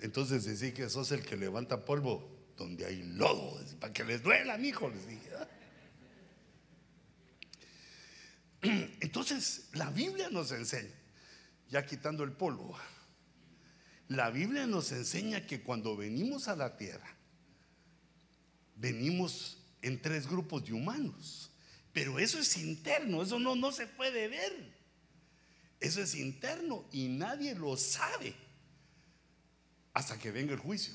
Entonces decí que sos el que levanta polvo donde hay lodo, para que les duela, mijo, les dije. [clears throat] Entonces, la Biblia nos enseña, ya quitando el polvo, la Biblia nos enseña que cuando venimos a la tierra, venimos en tres grupos de humanos. Pero eso es interno, eso no, no se puede ver. Eso es interno y nadie lo sabe hasta que venga el juicio.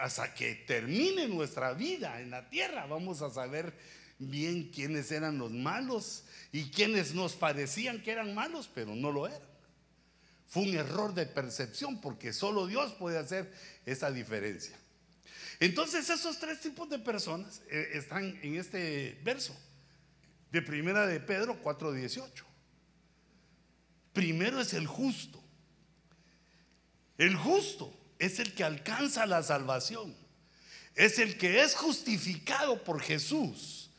Hasta que termine nuestra vida en la tierra, vamos a saber bien quiénes eran los malos y quiénes nos parecían que eran malos, pero no lo eran. Fue un error de percepción porque solo Dios puede hacer esa diferencia. Entonces esos tres tipos de personas eh, están en este verso de primera de Pedro 4:18. Primero es el justo. El justo es el que alcanza la salvación. Es el que es justificado por Jesús,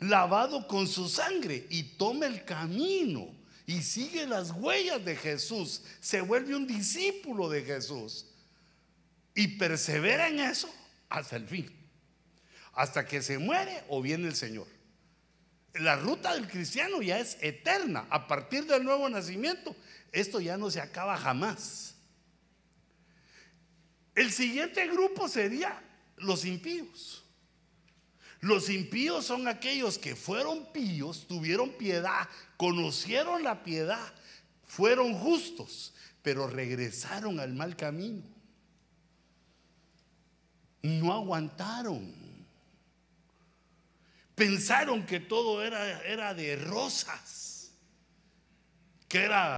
lavado con su sangre y toma el camino y sigue las huellas de Jesús. Se vuelve un discípulo de Jesús y persevera en eso hasta el fin. Hasta que se muere o viene el Señor. La ruta del cristiano ya es eterna. A partir del nuevo nacimiento, esto ya no se acaba jamás. El siguiente grupo sería los impíos. Los impíos son aquellos que fueron píos, tuvieron piedad, conocieron la piedad, fueron justos, pero regresaron al mal camino no aguantaron. Pensaron que todo era, era de rosas, que era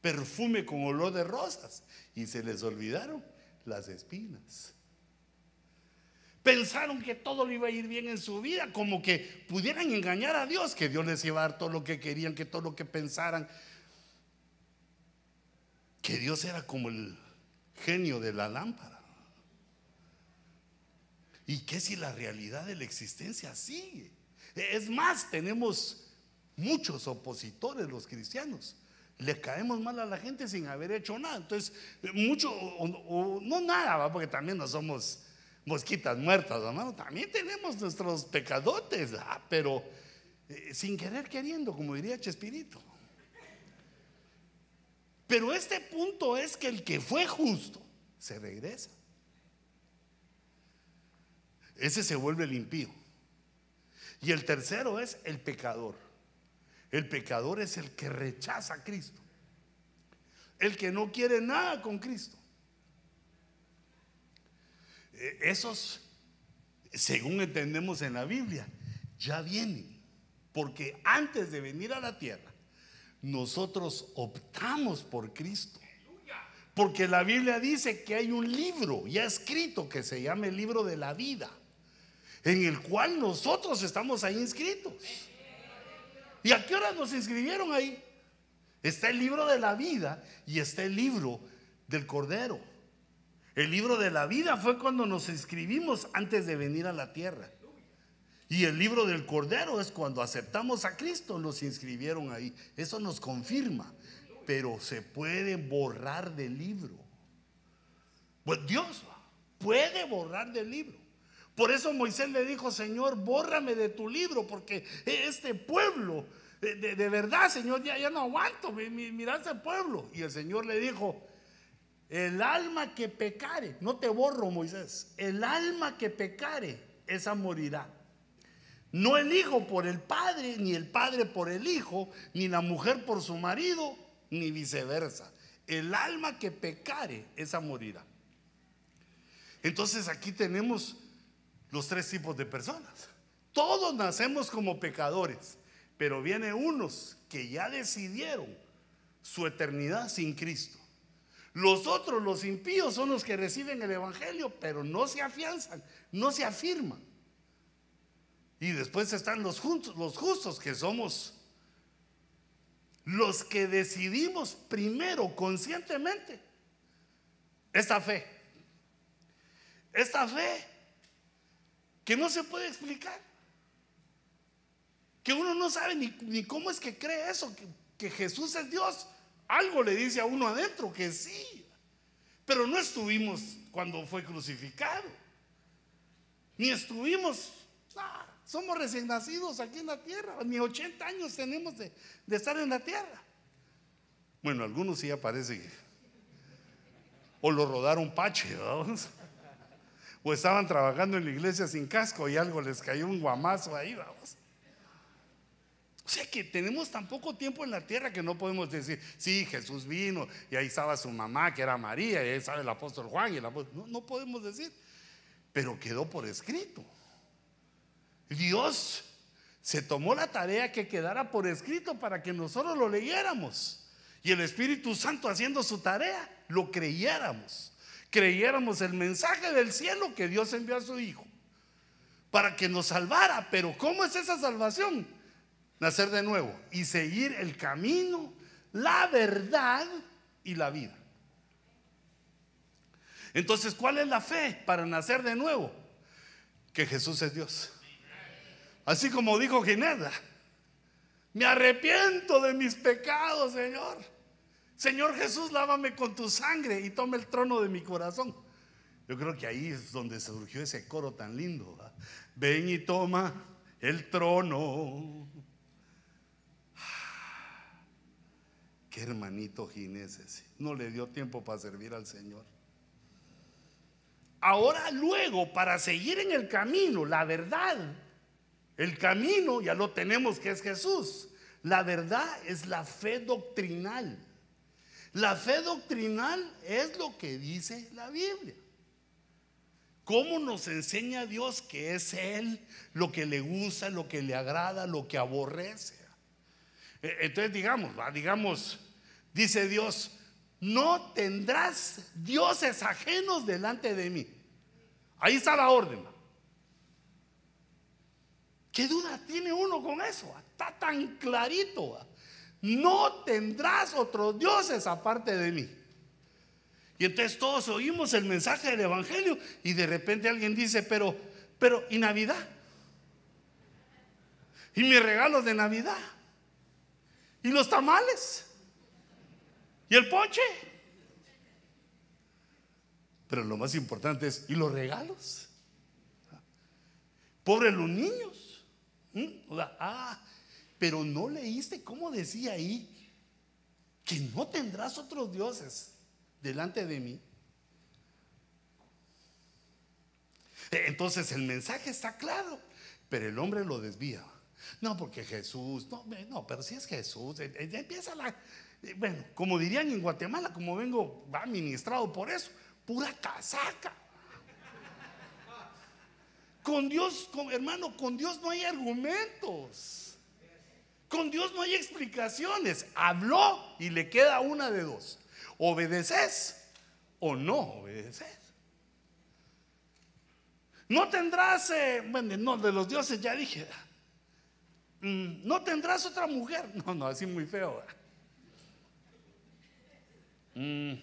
perfume con olor de rosas, y se les olvidaron las espinas. Pensaron que todo le iba a ir bien en su vida, como que pudieran engañar a Dios, que Dios les iba a dar todo lo que querían, que todo lo que pensaran, que Dios era como el genio de la lámpara. ¿Y qué si la realidad de la existencia sigue? Es más, tenemos muchos opositores los cristianos. Le caemos mal a la gente sin haber hecho nada. Entonces, mucho, o, no nada, porque también no somos mosquitas muertas, hermano. También tenemos nuestros pecadotes, pero eh, sin querer queriendo, como diría Chespirito. Pero este punto es que el que fue justo se regresa. Ese se vuelve el. Y el tercero es el pecador. El pecador es el que rechaza a Cristo. El que no quiere nada con Cristo. E, esos, según entendemos en la Biblia, ya vienen. Porque antes de venir a la tierra, nosotros optamos por Cristo. Porque la Biblia dice que hay un libro ya escrito que se llama el libro de la vida en el cual nosotros estamos ahí inscritos. ¿Y a qué hora nos inscribieron ahí? Está el libro de la vida y está el libro del Cordero. El libro de la vida fue cuando nos inscribimos antes de venir a la tierra. Y el libro del Cordero es cuando aceptamos a Cristo, nos inscribieron ahí. Eso nos confirma. Pero se puede borrar del libro. Pues Dios puede borrar del libro. Por eso Moisés le dijo, Señor, bórrame de tu libro, porque este pueblo, de, verdad, Señor, ya, no aguanto, mira ese pueblo. Y el Señor le dijo, el alma que pecare, no te borro, Moisés, el alma que pecare, esa morirá. No el hijo por el padre, ni el padre por el hijo, ni la mujer por su marido, ni viceversa. El alma que pecare, esa morirá. Entonces aquí tenemos los tres tipos de personas. Todos nacemos como pecadores, pero vienen unos que ya decidieron su eternidad sin Cristo. Los otros, los impíos, son los que reciben el Evangelio, pero no se afianzan, no se afirman. Y después están los, los justos, que somos los que decidimos primero conscientemente esta fe. Esta fe que no se puede explicar. Que uno no sabe ni, cómo es que cree eso, que, Jesús es Dios. Algo le dice a uno adentro que sí, pero no estuvimos cuando fue crucificado. Ni estuvimos, somos recién nacidos aquí en la tierra, ni 80 años tenemos de, de estar en la tierra. Bueno, algunos sí aparecen. O lo rodaron pache, vamos o estaban trabajando en la iglesia sin casco y algo les cayó un guamazo ahí, vamos. O sea que tenemos tan poco tiempo en la tierra que no podemos decir, sí, Jesús vino y ahí estaba su mamá, que era María, y ahí estaba el apóstol Juan, y apóstol... No, no podemos decir, pero quedó por escrito. Dios se tomó la tarea que quedara por escrito para que nosotros lo leyéramos. Y el Espíritu Santo haciendo su tarea, lo creyéramos. Creyéramos el mensaje del cielo que Dios envió a su Hijo para que nos salvara. Pero ¿cómo es esa salvación? Nacer de nuevo y seguir el camino, la verdad y la vida. Entonces, ¿cuál es la fe para nacer de nuevo? Que Jesús es Dios. Así como dijo Ginebra, me arrepiento de mis pecados, Señor. Señor Jesús, lávame con tu sangre y toma el trono de mi corazón. Yo creo que ahí es donde surgió ese coro tan lindo. Ven y toma el trono. Qué hermanito Ginés. No le dio tiempo para servir al Señor. Ahora luego, para seguir en el camino, la verdad, el camino ya lo tenemos que es Jesús. La verdad es la fe doctrinal. La fe doctrinal es lo que dice la Biblia. ¿Cómo nos enseña Dios que es Él lo que le gusta, lo que le agrada, lo que aborrece? E, entonces digamos, digamos, dice Dios, no tendrás dioses ajenos delante de mí. Ahí está la orden. ¿Qué duda tiene uno con eso? Está tan clarito. No tendrás otros dioses aparte de mí. Y entonces todos oímos el mensaje del Evangelio y de repente alguien dice, pero, pero, ¿y Navidad? ¿Y mis regalos de Navidad? ¿Y los tamales? ¿Y el poche? Pero lo más importante es, ¿y los regalos? Pobres los niños. ¿Mm? ah, pero no leíste cómo decía ahí que no tendrás otros dioses delante de mí. Entonces el mensaje está claro, pero el hombre lo desvía. No, porque Jesús, no, pero si es Jesús, e, e, empieza la, bueno, como dirían en Guatemala, como vengo, va ministrado por eso, pura casaca. Con Dios, hermano, con Dios no hay argumentos. Con Dios no hay explicaciones. Habló y le queda una de dos. Obedeces o no obedeces. No tendrás, eh, bueno, no, de los dioses ya dije, mm, no tendrás otra mujer. [laughs] No, no, así muy feo. Mm,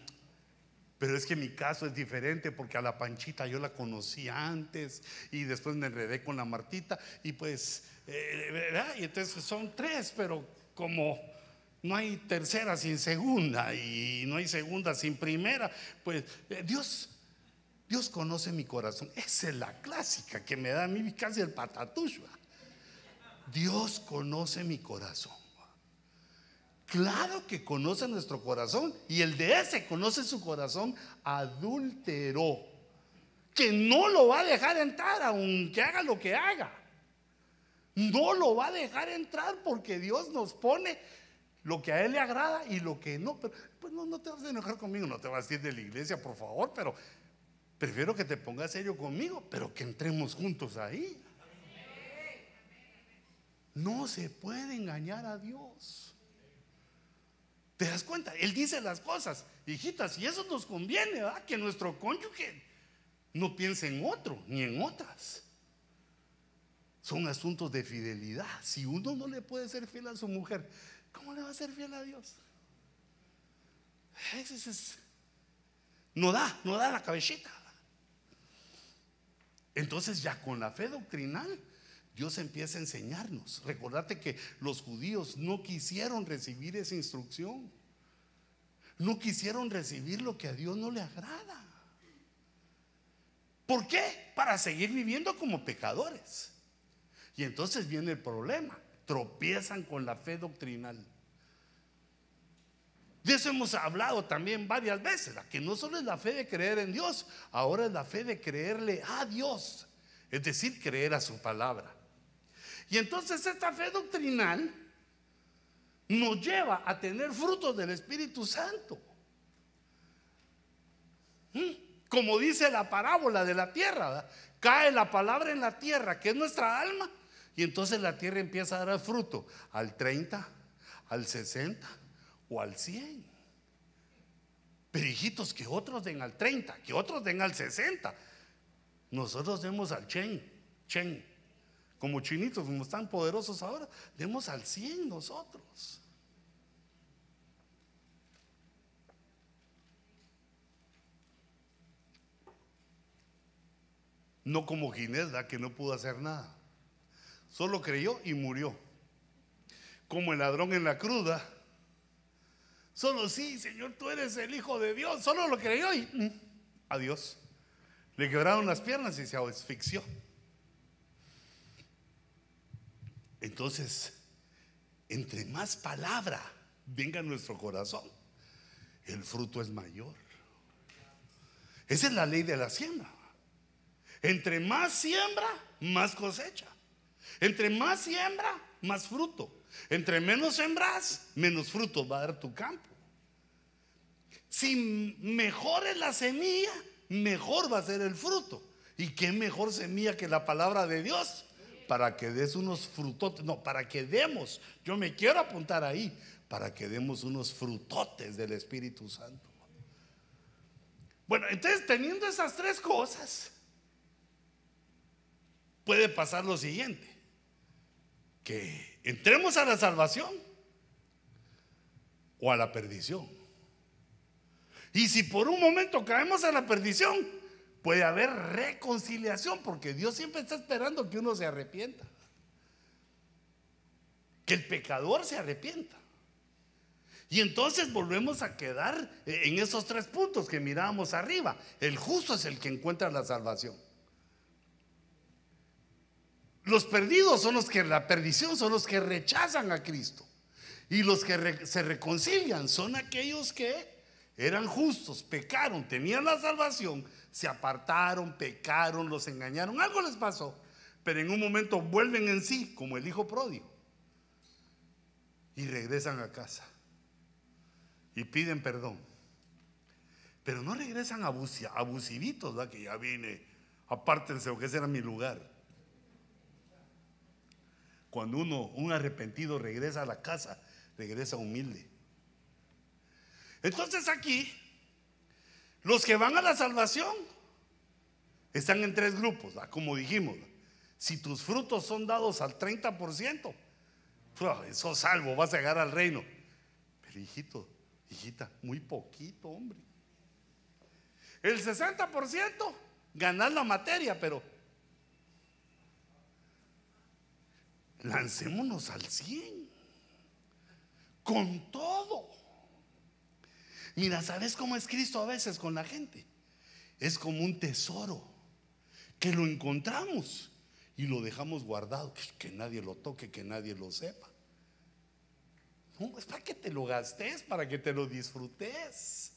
pero es que mi caso es diferente porque a la Panchita yo la conocí antes y después me enredé con la Martita y pues, eh. Y entonces son tres, pero como no hay tercera sin segunda y no hay segunda sin primera, pues eh, Dios, Dios conoce mi corazón. Esa es la clásica que me da a mí casi el patatush. Dios conoce mi corazón. Claro que conoce nuestro corazón y el de ese conoce su corazón adúltero, que no lo va a dejar entrar aunque haga lo que haga. No lo va a dejar entrar porque Dios nos pone lo que a Él le agrada y lo que no. Pero, pues no, no te vas a enojar conmigo, no te vas a ir de la iglesia, por favor, pero prefiero que te pongas serio conmigo, pero que entremos juntos ahí. No se puede engañar a Dios. ¿Te das cuenta? Él dice las cosas, hijitas, y eso nos conviene, ¿verdad? Que nuestro cónyuge no piense en otro ni en otras. Son asuntos de fidelidad. Si uno no le puede ser fiel a su mujer, ¿cómo le va a ser fiel a Dios? no da, no da la cabecita. Entonces ya con la fe doctrinal Dios empieza a enseñarnos. Recordate que los judíos no quisieron recibir esa instrucción. No quisieron recibir lo que a Dios no le agrada. ¿Por qué? Para seguir viviendo como pecadores. Y entonces viene el problema. Tropiezan con la fe doctrinal. De eso hemos hablado también varias veces, que no solo es la fe de creer en Dios, ahora es la fe de creerle a Dios, es decir, creer a su palabra. Y entonces esta fe doctrinal nos lleva a tener frutos del Espíritu Santo. ¿Mm? Como dice la parábola de la tierra, cae la palabra en la tierra, que es nuestra alma, Y entonces la tierra empieza a dar fruto al 30, al 60 o al 100. Pero hijitos, que otros den al 30, que otros den al 60. Nosotros demos al chen, chen. Como chinitos, como están poderosos ahora, demos al 100 nosotros. No como Ginés, que no pudo hacer nada. Solo creyó y murió. Como el ladrón en la cruda. Solo sí, Señor, tú eres el Hijo de Dios. Solo lo creyó y mm, adiós. Le quebraron las piernas y se asfixió. Entonces, entre más palabra venga a nuestro corazón, el fruto es mayor. Esa es la ley de la siembra. Entre más siembra, más cosecha. Entre más siembra, más fruto. Entre menos sembras, menos fruto va a dar tu campo. Si mejor es la semilla, mejor va a ser el fruto. ¿Y qué mejor semilla que la palabra de Dios? Para que des unos frutotes, no, para que demos, yo me quiero apuntar ahí, para que demos unos frutotes del Espíritu Santo. Bueno, entonces teniendo esas tres cosas, puede pasar lo siguiente, que entremos a la salvación o a la perdición. Y si por un momento caemos a la perdición, puede haber reconciliación, porque Dios siempre está esperando que uno se arrepienta. Que el pecador se arrepienta. Y entonces volvemos a quedar en esos tres puntos que mirábamos arriba. El justo es el que encuentra la salvación. Los perdidos son los que la perdición son los que rechazan a Cristo. Y los que se reconcilian son aquellos que eran justos, pecaron, tenían la salvación, se apartaron, pecaron, los engañaron, algo les pasó. Pero en un momento vuelven en sí, como el hijo pródigo. Y regresan a casa. Y piden perdón. Pero no regresan abusivitos, ¿verdad? que ya vine, apártense, que ese era mi lugar. Cuando uno, un arrepentido, regresa a la casa, regresa humilde. Entonces aquí, los que van a la salvación están en tres grupos, como dijimos. Si tus frutos son dados al 30%, eso salvo, vas a llegar al reino. Pero hijito, hijita, muy poquito, hombre. El 60% ganar la materia, pero lancémonos al 100. Con todo. Mira, ¿sabes cómo es Cristo a veces con la gente? Es como un tesoro que lo encontramos y lo dejamos guardado, que, nadie lo toque, que nadie lo sepa. No, es para que te lo gastes, para que te lo disfrutes.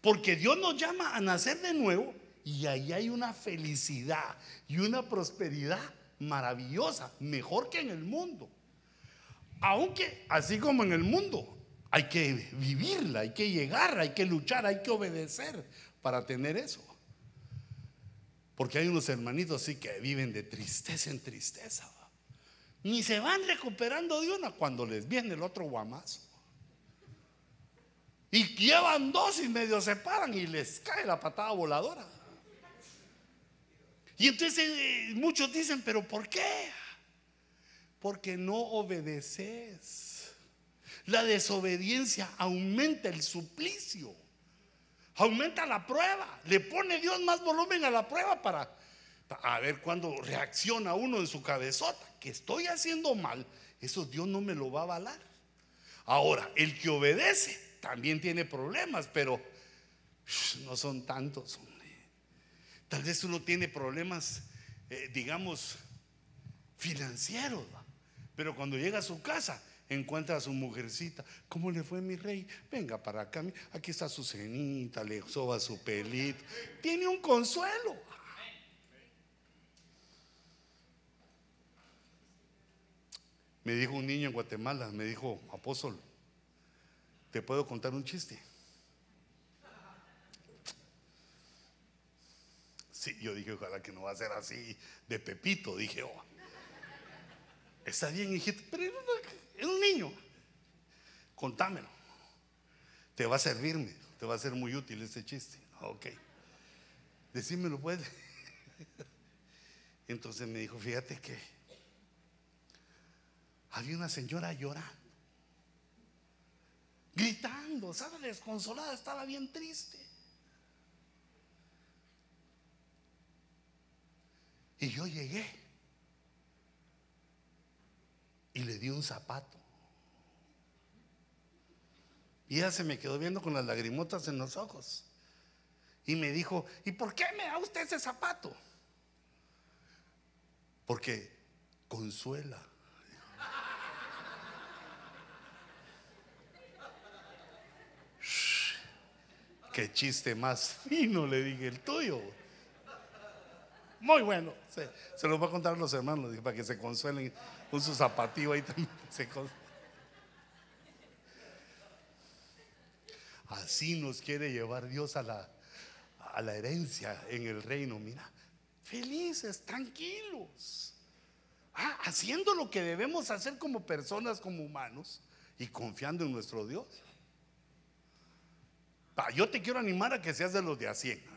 Porque Dios nos llama a nacer de nuevo y ahí hay una felicidad y una prosperidad maravillosa, mejor que en el mundo. Aunque, así como en el mundo, hay que vivirla, hay que llegar, hay que luchar, hay que obedecer para tener eso. Porque hay unos hermanitos así que viven de tristeza en tristeza. Ni se van recuperando de una cuando les viene el otro guamazo. Y llevan dos y medio se paran y les cae la patada voladora. Y entonces eh, muchos dicen, pero ¿por qué? Porque no obedeces. La desobediencia aumenta el suplicio, aumenta la prueba, le pone Dios más volumen a la prueba para, a ver cuándo reacciona uno en su cabezota, que estoy haciendo mal, eso Dios no me lo va a avalar. Ahora, el que obedece también tiene problemas, pero no son tantos. Tal vez uno tiene problemas, eh, digamos, financieros, pero cuando llega a su casa encuentra a su mujercita. ¿Cómo le fue mi rey? Venga para acá. Aquí está su cenita, le soba su pelito. Tiene un consuelo. Me dijo un niño en Guatemala, me dijo, apóstol, ¿te puedo contar un chiste? Yo dije, ojalá que no va a ser así de Pepito, dije, oh. Está bien, hijito, pero era un niño. Contámelo. Te va a servirme, te va a ser muy útil este chiste. Ok. Decímelo, pues. [laughs] Entonces me dijo, fíjate que había una señora llorando, gritando, estaba desconsolada, estaba bien triste. Y yo llegué y le di un zapato. Y ella se me quedó viendo con las lagrimotas en los ojos. Y me dijo, ¿y por qué me da usted ese zapato? Porque consuela. Qué chiste más fino, le dije, el tuyo. Muy bueno. Se, se lo voy a contar a los hermanos para que se consuelen con su zapatillo ahí también. [laughs] Así nos quiere llevar Dios a la, a la herencia en el reino. Mira, felices, tranquilos. Ah, haciendo lo que debemos hacer como personas, como humanos y confiando en nuestro Dios. Yo te quiero animar a que seas de los de a 100.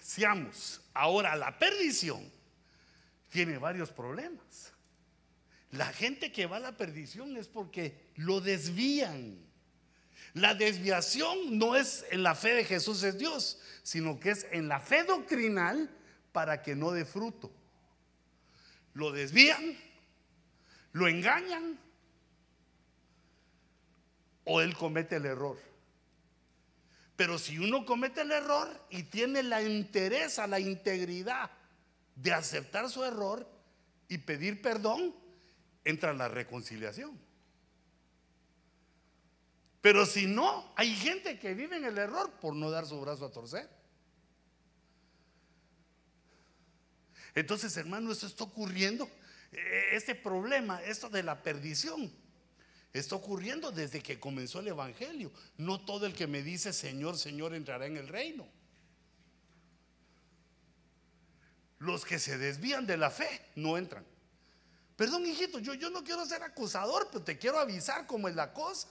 Seamos. Ahora, la perdición tiene varios problemas. La gente que va a la perdición es porque lo desvían. La desviación no es en la fe de Jesús es Dios, sino que es en la fe doctrinal para que no dé fruto. Lo desvían, lo engañan o él comete el error. Pero si uno comete el error y tiene la interés, la integridad de aceptar su error y pedir perdón, entra la reconciliación. Pero si no, hay gente que vive en el error por no dar su brazo a torcer. Entonces, hermano, esto está ocurriendo. eh, Este problema, esto de la perdición, está ocurriendo desde que comenzó el Evangelio. No todo el que me dice Señor, Señor entrará en el reino. Los que se desvían de la fe no entran. Perdón, hijito, yo, yo no quiero ser acusador, pero te quiero avisar cómo es la cosa.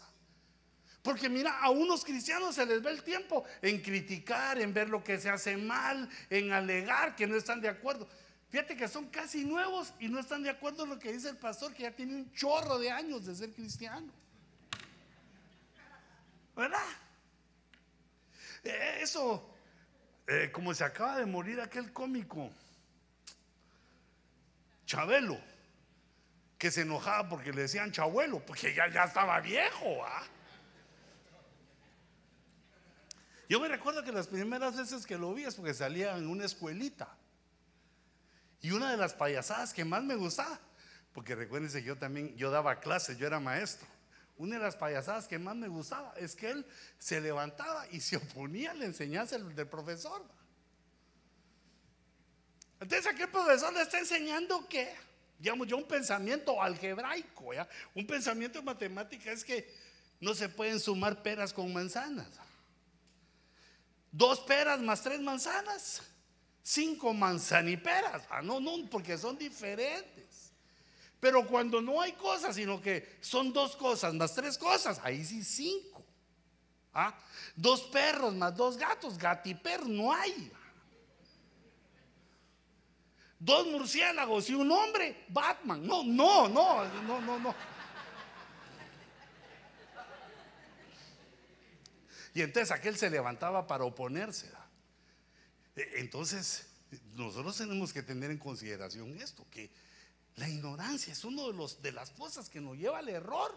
Porque mira, a unos cristianos se les ve el tiempo en criticar, en ver lo que se hace mal, en alegar que no están de acuerdo. Fíjate que son casi nuevos y no están de acuerdo en lo que dice el pastor, que ya tiene un chorro de años de ser cristiano. ¿Verdad? Eh, Eso, eh, como se acaba de morir aquel cómico, Chabelo, que se enojaba porque le decían chabuelo, porque ya, ya estaba viejo. ¿ah? Yo me recuerdo que las primeras veces que lo vi es porque salía en una escuelita. Y una de las payasadas que más me gustaba, porque recuérdense que yo también, yo daba clases, yo era maestro. Una de las payasadas que más me gustaba es que él se levantaba y se [laughs] oponía a la enseñanza del, profesor. Entonces aquel profesor le está enseñando que, digamos yo, un pensamiento algebraico, ¿ya? un pensamiento de matemática es que no se pueden sumar peras con manzanas. Dos peras más tres manzanas, cinco manzaniperas. Ah, no, no, porque son diferentes. Pero cuando no hay cosas, sino que son dos cosas más tres cosas, ahí sí cinco. ¿Ah? Dos perros más dos gatos, gatiper, no hay. Dos murciélagos y un hombre, Batman. No, no, no, no, no, no. Y entonces aquel se levantaba para oponerse. Entonces, nosotros tenemos que tener en consideración esto, que la ignorancia es una de, de las cosas que nos lleva al error.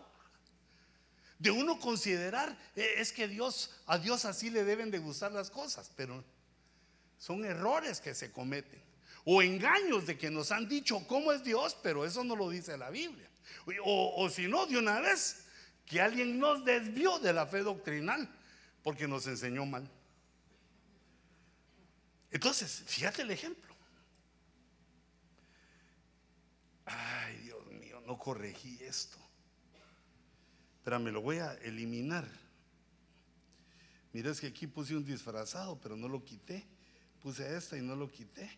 De uno considerar, eh, es que Dios, a Dios así le deben de gustar las cosas, pero son errores que se cometen. O engaños de que nos han dicho cómo es Dios, pero eso no lo dice la Biblia. O, o si no, de una vez, que alguien nos desvió de la fe doctrinal porque nos enseñó mal. Entonces, fíjate el ejemplo. Ay, Dios mío, no corregí esto. Pero me lo voy a eliminar. Mira, es que aquí puse un disfrazado, pero no lo quité. Puse esta y no lo quité.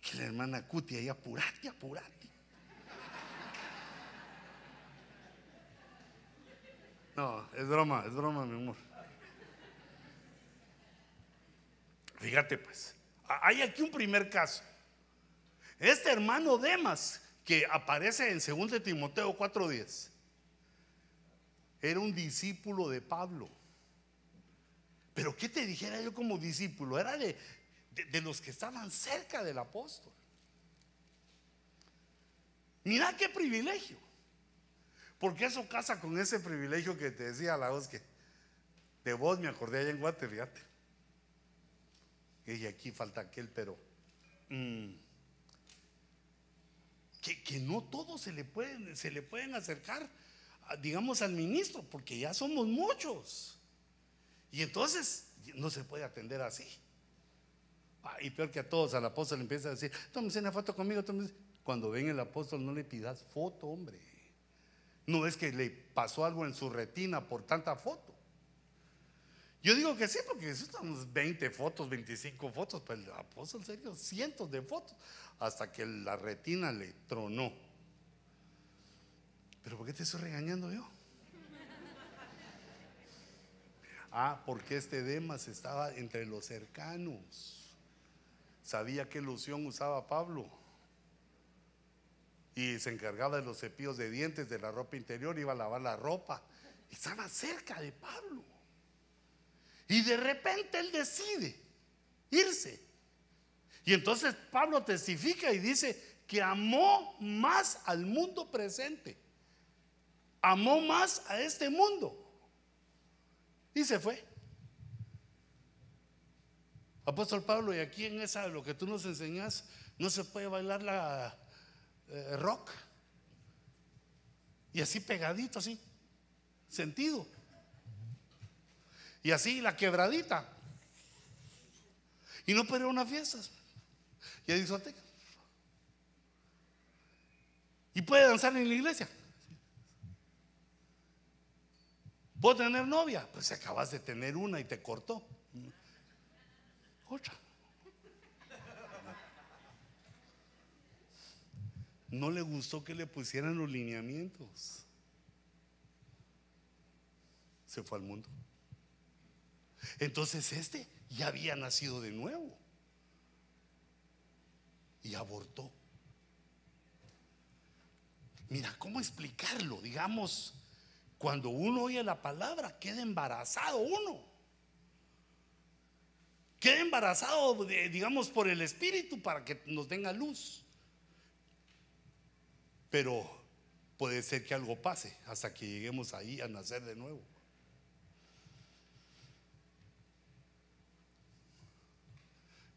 Que la hermana Cuti ahí apurate, apurate. No, es broma, es broma, mi amor. Fíjate pues, hay aquí un primer caso. Este hermano Demas, que aparece en 2 Timoteo 4:10, era un discípulo de Pablo. Pero ¿qué te dijera yo como discípulo? Era de, de, de los que estaban cerca del apóstol. Mira qué privilegio. Porque eso casa con ese privilegio que te decía la voz que de vos me acordé allá en Guate, fíjate. Y aquí falta aquel, pero mm, que, que no todos se le pueden, se le pueden acercar, digamos, al ministro, porque ya somos muchos. Y entonces no se puede atender así. Ah, y peor que a todos, al apóstol le empieza a decir, tómese una foto conmigo, tómese". Cuando ven el apóstol no le pidas foto, hombre. No es que le pasó algo en su retina por tanta foto. Yo digo que sí, porque estamos 20 fotos, 25 fotos, pero el apóstol, serio, cientos de fotos, hasta que la retina le tronó. ¿Pero por qué te estoy regañando yo? Ah, porque este Demas estaba entre los cercanos. Sabía qué loción usaba Pablo. Y se encargaba de los cepillos de dientes, de la ropa interior, iba a lavar la ropa. Estaba cerca de Pablo. Y de repente él decide irse. Y entonces Pablo testifica y dice que amó más al mundo presente. Amó más a este mundo. Y se fue. Apóstol Pablo, y aquí en esa, lo que tú nos enseñas, no se puede bailar la eh, rock. Y así pegadito, así, sentido. Y así la quebradita. Y no para una fiesta. Y a discoteca. Y puede danzar en la iglesia. ¿Puedo tener novia? Pues acabas de tener una y te cortó. Otra. No le gustó que le pusieran los lineamientos. Se fue al mundo. Entonces este ya había nacido de nuevo. Y abortó. Mira, ¿cómo explicarlo? Digamos, cuando uno oye la palabra, queda embarazado uno. Queda embarazado, digamos, por el Espíritu para que nos den luz. Pero puede ser que algo pase hasta que lleguemos ahí a nacer de nuevo.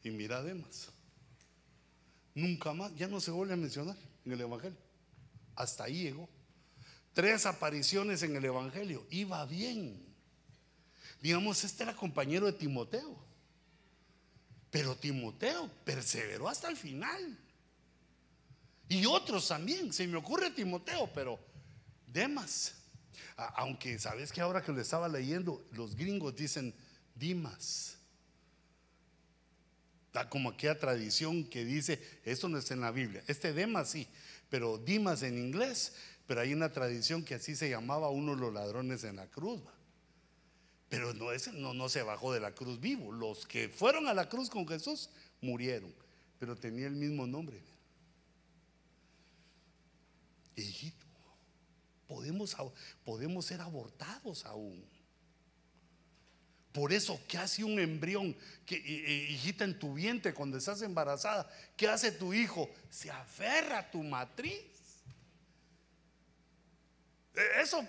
Y mira además, nunca más, ya no se vuelve a mencionar en el Evangelio. Hasta ahí llegó. Tres apariciones en el Evangelio. Iba bien. Digamos, este era compañero de Timoteo. Pero Timoteo perseveró hasta el final. Y otros también. Se me ocurre Timoteo, pero Demas. Aunque sabes que ahora que lo estaba leyendo, los gringos dicen Dimas. Como aquella tradición que dice, esto no está en la Biblia. Este Demas sí, pero Dimas en inglés. Pero hay una tradición que así se llamaba uno de los ladrones en la cruz. Pero no, no, no se bajó de la cruz vivo. Los que fueron a la cruz con Jesús murieron, pero tenía el mismo nombre. Hijito, podemos, podemos ser abortados aún. Por eso, ¿qué hace un embrión? Que, eh, eh, hijita, en tu vientre, cuando estás embarazada, ¿qué hace tu hijo? Se aferra a tu matriz. Eh, Eso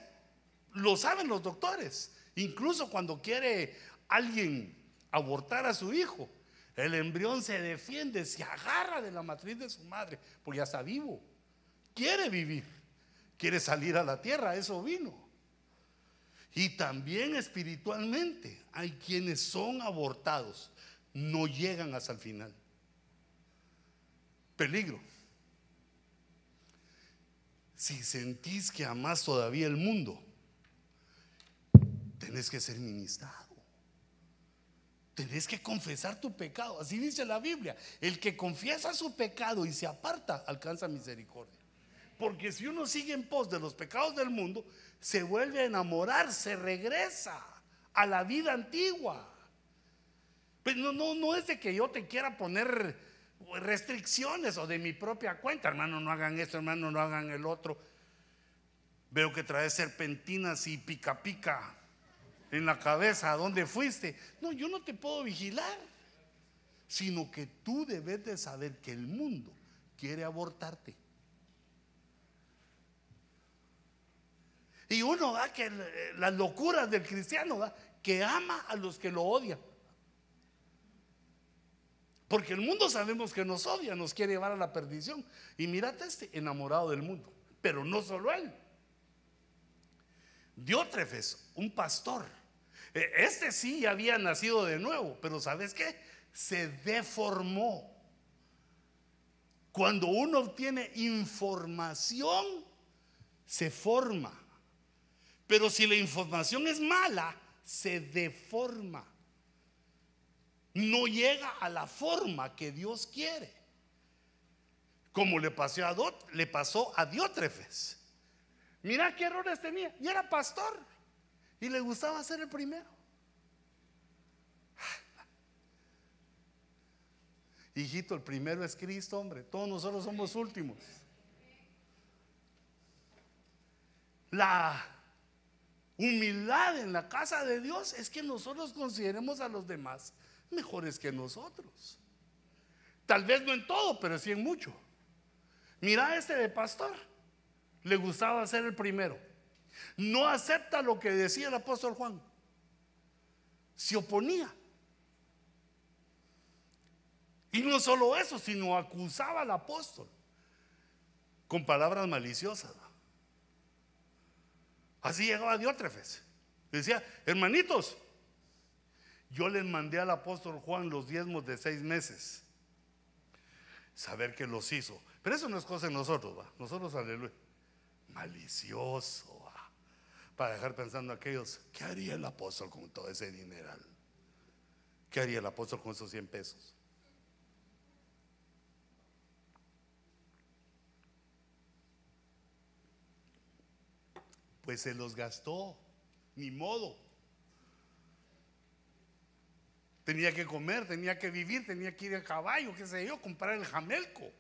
lo saben los doctores. Incluso cuando quiere alguien abortar a su hijo, el embrión se defiende, se agarra de la matriz de su madre, porque ya está vivo. Quiere vivir, quiere salir a la tierra, eso vino. Y también espiritualmente hay quienes son abortados, no llegan hasta el final. Peligro. Si sentís que amás todavía el mundo, tenés que ser ministrado. Tenés que confesar tu pecado. Así dice la Biblia. El que confiesa su pecado y se aparta, alcanza misericordia. Porque si uno sigue en pos de los pecados del mundo, se vuelve a enamorar, se regresa a la vida antigua. Pero no, no, no es de que yo te quiera poner restricciones o de mi propia cuenta. Hermano, no hagan esto, hermano, no hagan el otro. Veo que traes serpentinas y pica pica en la cabeza. ¿A dónde fuiste? No, yo no te puedo vigilar. Sino que tú debes de saber que el mundo quiere abortarte. Y uno va que las locuras del cristiano va que ama a los que lo odian. Porque el mundo sabemos que nos odia, nos quiere llevar a la perdición. Y mírate este enamorado del mundo. Pero no solo él. Diótrefes, un pastor. E, Este sí había nacido de nuevo, pero ¿sabes qué? Se deformó. Cuando uno obtiene información, se forma. Pero si la información es mala, se deforma. No llega a la forma que Dios quiere. Como le pasó a, Dot- le pasó a Diótrefes. Mira qué errores tenía. Y era pastor. Y le gustaba ser el primero. [sighs] Hijito, el primero es Cristo, hombre. Todos nosotros somos últimos. La humildad en la casa de Dios es que nosotros consideremos a los demás mejores que nosotros. Tal vez no en todo, pero sí en mucho. Mira este de pastor. Le gustaba ser el primero. No acepta lo que decía el apóstol Juan. Se oponía. Y no solo eso, sino acusaba al apóstol con palabras maliciosas. Así llegaba Diótrefes. Decía, hermanitos, yo les mandé al apóstol Juan los diezmos de seis meses. Saber que los hizo. Pero eso no es cosa de nosotros, ¿va? Nosotros, aleluya. Malicioso, ¿va? Para dejar pensando a aquellos, ¿qué haría el apóstol con todo ese dineral? ¿Qué haría el apóstol con esos 100 pesos? Pues se los gastó, ni modo. Tenía que comer, tenía que vivir, tenía que ir a caballo, qué sé yo, comprar el jamelco.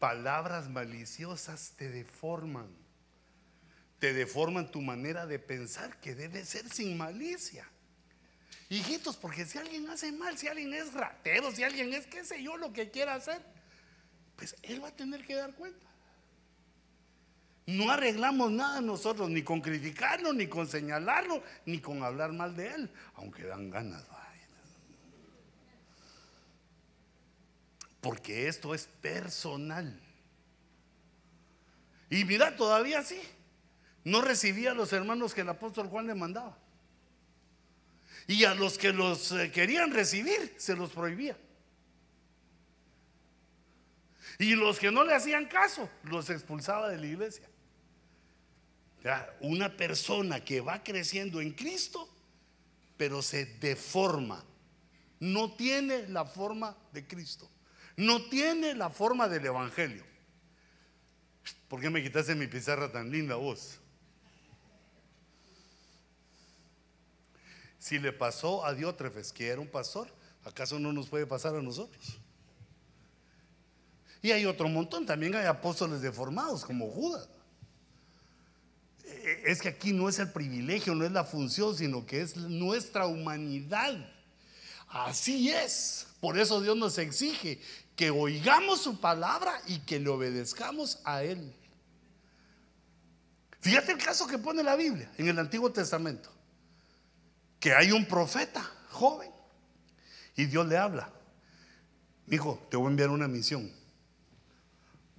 Palabras maliciosas te deforman. Te deforman tu manera de pensar que debe ser sin malicia. Hijitos, porque si alguien hace mal, si alguien es ratero, si alguien es qué sé yo lo que quiera hacer, pues él va a tener que dar cuenta. No arreglamos nada nosotros, ni con criticarlo, ni con señalarlo, ni con hablar mal de él, aunque dan ganas. Porque esto es personal. Y mira, todavía sí, no recibía a los hermanos que el apóstol Juan le mandaba. Y a los que los eh, querían recibir, se los prohibía. Y los que no le hacían caso, los expulsaba de la iglesia. Una persona que va creciendo en Cristo, pero se deforma. No tiene la forma de Cristo. No tiene la forma del Evangelio. ¿Por qué me quitaste mi pizarra tan linda vos? Si le pasó a Diótrefes, que era un pastor, ¿acaso no nos puede pasar a nosotros? Y hay otro montón, también hay apóstoles deformados como Judas. Eh, Es que aquí no es el privilegio, no es la función, sino que es nuestra humanidad. Así es. Por eso Dios nos exige que oigamos su palabra y que le obedezcamos a Él. Fíjate el caso que pone la Biblia en el Antiguo Testamento. Que hay un profeta joven y Dios le habla. Hijo, te voy a enviar una misión.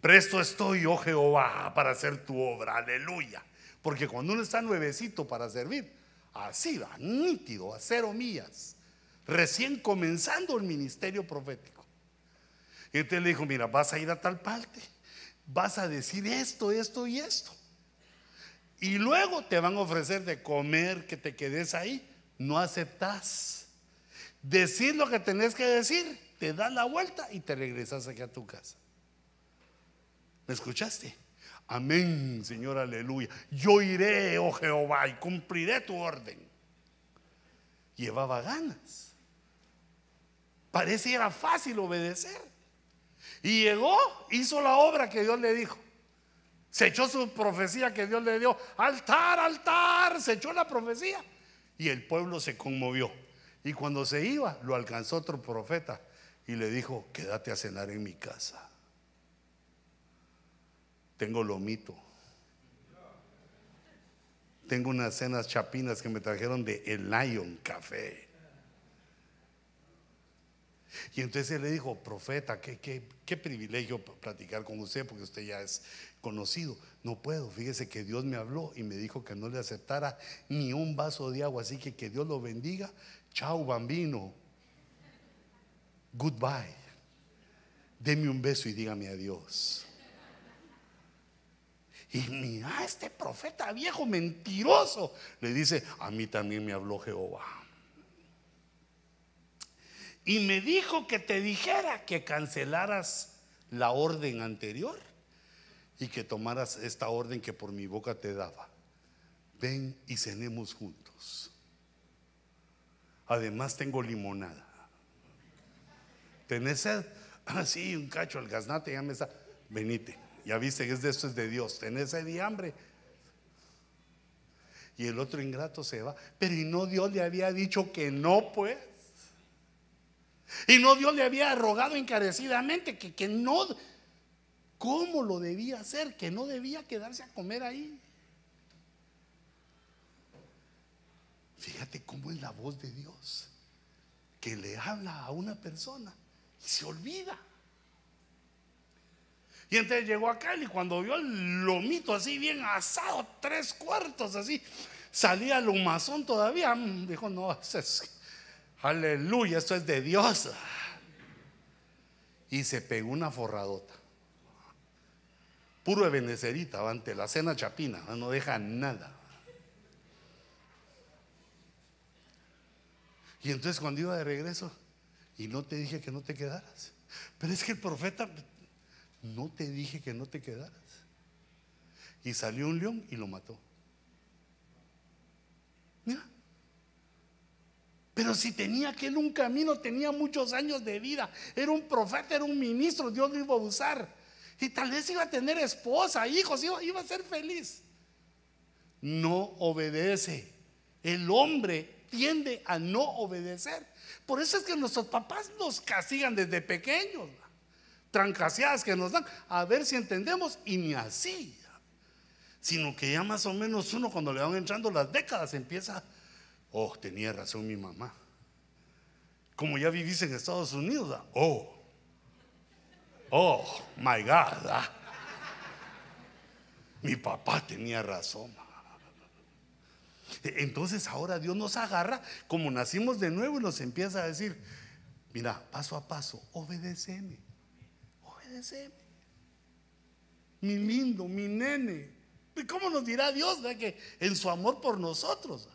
Presto estoy, oh Jehová, para hacer tu obra. Aleluya. Porque cuando uno está nuevecito para servir, así va, nítido, a cero millas, recién comenzando el ministerio profético. Y entonces le dijo, mira, vas a ir a tal parte, vas a decir esto, esto y esto. Y luego te van a ofrecer de comer, que te quedes ahí. No aceptas. Decir lo que tenés que decir, te das la vuelta y te regresas aquí a tu casa. ¿Me escuchaste? Amén, Señor, aleluya. Yo iré, oh Jehová, y cumpliré tu orden. Llevaba ganas. Parecía fácil obedecer. Y llegó, hizo la obra que Dios le dijo. Se echó su profecía que Dios le dio. Altar, altar. Se echó la profecía. Y el pueblo se conmovió. Y cuando se iba, lo alcanzó otro profeta y le dijo, quédate a cenar en mi casa. Tengo lomito. Tengo unas cenas chapinas que me trajeron de El Lion Café. Y entonces él le dijo, profeta, qué, qué, qué privilegio platicar con usted porque usted ya es conocido. No puedo, fíjese que Dios me habló y me dijo que no le aceptara ni un vaso de agua, así que que Dios lo bendiga. Chao, bambino. Goodbye. Deme un beso y dígame adiós. Y mira, este profeta viejo mentiroso le dice, a mí también me habló Jehová. Y me dijo que te dijera que cancelaras la orden anterior y que tomaras esta orden que por mi boca te daba. Ven y cenemos juntos. Además tengo limonada. ¿Tenés sed? Ah, un cacho, el gaznate ya me está. Venite, ya viste que esto es de Dios. ¿Tenés sed y hambre? Y el otro ingrato se va. Pero y no Dios le había dicho que no, pues. Y no Dios le había rogado encarecidamente que, que no, ¿cómo lo debía hacer? Que no debía quedarse a comer ahí. Fíjate cómo es la voz de Dios, que le habla a una persona y se olvida. Y entonces llegó acá y cuando vio el lomito así bien asado, tres cuartos así, salía el humazón todavía, mm, dijo, no, es, aleluya, esto es de Dios. Y se pegó una forradota. Puro ebenecerita, ante la cena chapina, no deja nada. Y entonces cuando iba de regreso, y no te dije que no te quedaras. Pero es que el profeta, no te dije que no te quedaras. Y salió un león y lo mató. Mira. Pero si tenía aquel un camino, tenía muchos años de vida. Era un profeta, era un ministro, Dios lo iba a usar. Y tal vez iba a tener esposa, hijos, iba, iba a ser feliz. No obedece. El hombre tiende a no obedecer. Por eso es que nuestros papás nos castigan desde pequeños. Trancaseadas que nos dan, a ver si entendemos, y ni así. Sino que ya más o menos uno cuando le van entrando las décadas empieza, oh, tenía razón mi mamá. Como ya vivís en Estados Unidos, oh, oh, my God. Mi papá tenía razón. Entonces ahora Dios nos agarra como nacimos de nuevo y nos empieza a decir, mira, paso a paso, obedeceme, obedeceme. Mi lindo, mi nene. ¿Y cómo nos dirá Dios que en su amor por nosotros?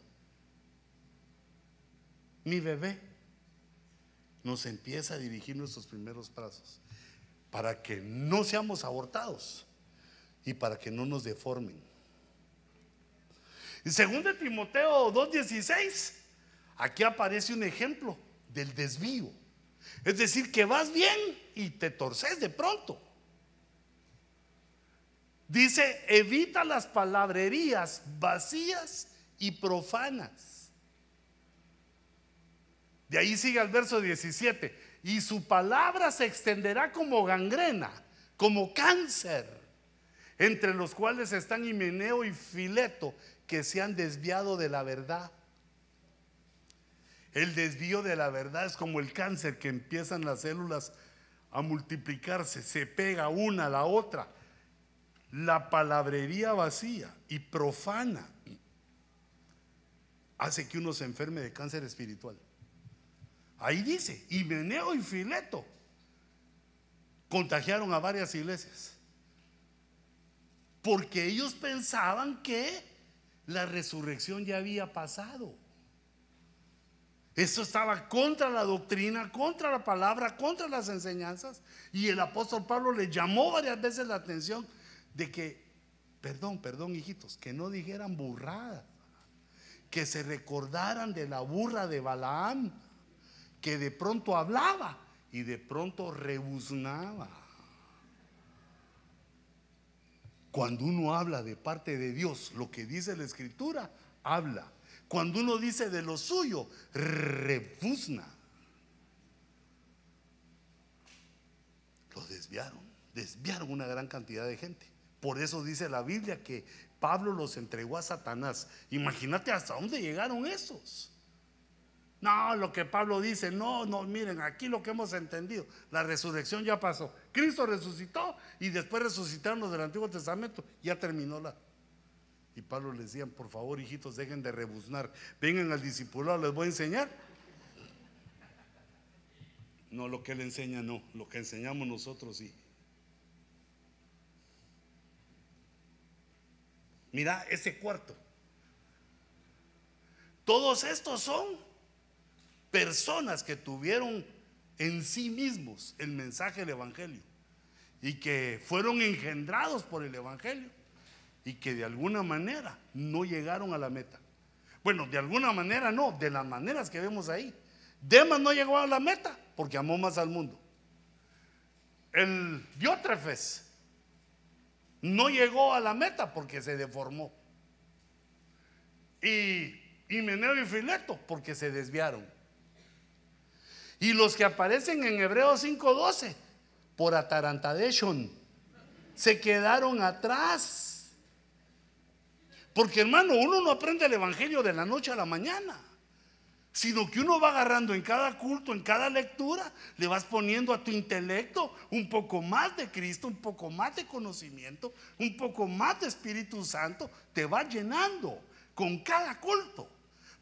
Mi bebé nos empieza a dirigir nuestros primeros pasos para que no seamos abortados y para que no nos deformen. En 2 Timoteo 2:16, aquí aparece un ejemplo del desvío. Es decir, que vas bien y te torces de pronto. Dice, evita las palabrerías vacías y profanas. De ahí sigue el verso 17. Y su palabra se extenderá como gangrena, como cáncer, entre los cuales están Himeneo y Fileto, que se han desviado de la verdad. El desvío de la verdad es como el cáncer que empiezan las células a multiplicarse, se pega una a la otra. La palabrería vacía y profana hace que uno se enferme de cáncer espiritual. Ahí dice, Himeneo y Fileto contagiaron a varias iglesias. Porque ellos pensaban que La resurrección ya había pasado. Eso estaba contra la doctrina, contra la palabra, contra las enseñanzas. Y el apóstol Pablo le llamó varias veces la atención de que, perdón, perdón hijitos, que no dijeran burradas, que se recordaran de la burra de Balaam, que de pronto hablaba y de pronto rebuznaba. Cuando uno habla de parte de Dios, lo que dice la escritura, habla. Cuando uno dice de lo suyo, rebuzna. Lo desviaron, desviaron una gran cantidad de gente. Por eso dice la Biblia que Pablo los entregó a Satanás. Imagínate hasta dónde llegaron esos. No, lo que Pablo dice, no, no, miren, aquí lo que hemos entendido, la resurrección ya pasó. Cristo resucitó y después resucitaron los del Antiguo Testamento, ya terminó la. Y Pablo les decía, por favor, hijitos, dejen de rebuznar, vengan al discipulado, les voy a enseñar. No, lo que él enseña no, lo que enseñamos nosotros sí. Mira ese cuarto. Todos estos son personas que tuvieron en sí mismos el mensaje del Evangelio y que fueron engendrados por el Evangelio y que de alguna manera no llegaron a la meta. Bueno, de alguna manera no, de las maneras que vemos ahí. Demas no llegó a la meta porque amó más al mundo. El Diótrefes no llegó a la meta porque se deformó. Y Himeneo y Fileto porque se desviaron. Y los que aparecen en Hebreos 5:12, por atarantadation, se quedaron atrás. Porque hermano, uno no aprende el Evangelio de la noche a la mañana, sino que uno va agarrando en cada culto, en cada lectura, le vas poniendo a tu intelecto un poco más de Cristo, un poco más de conocimiento, un poco más de Espíritu Santo, te va llenando con cada culto.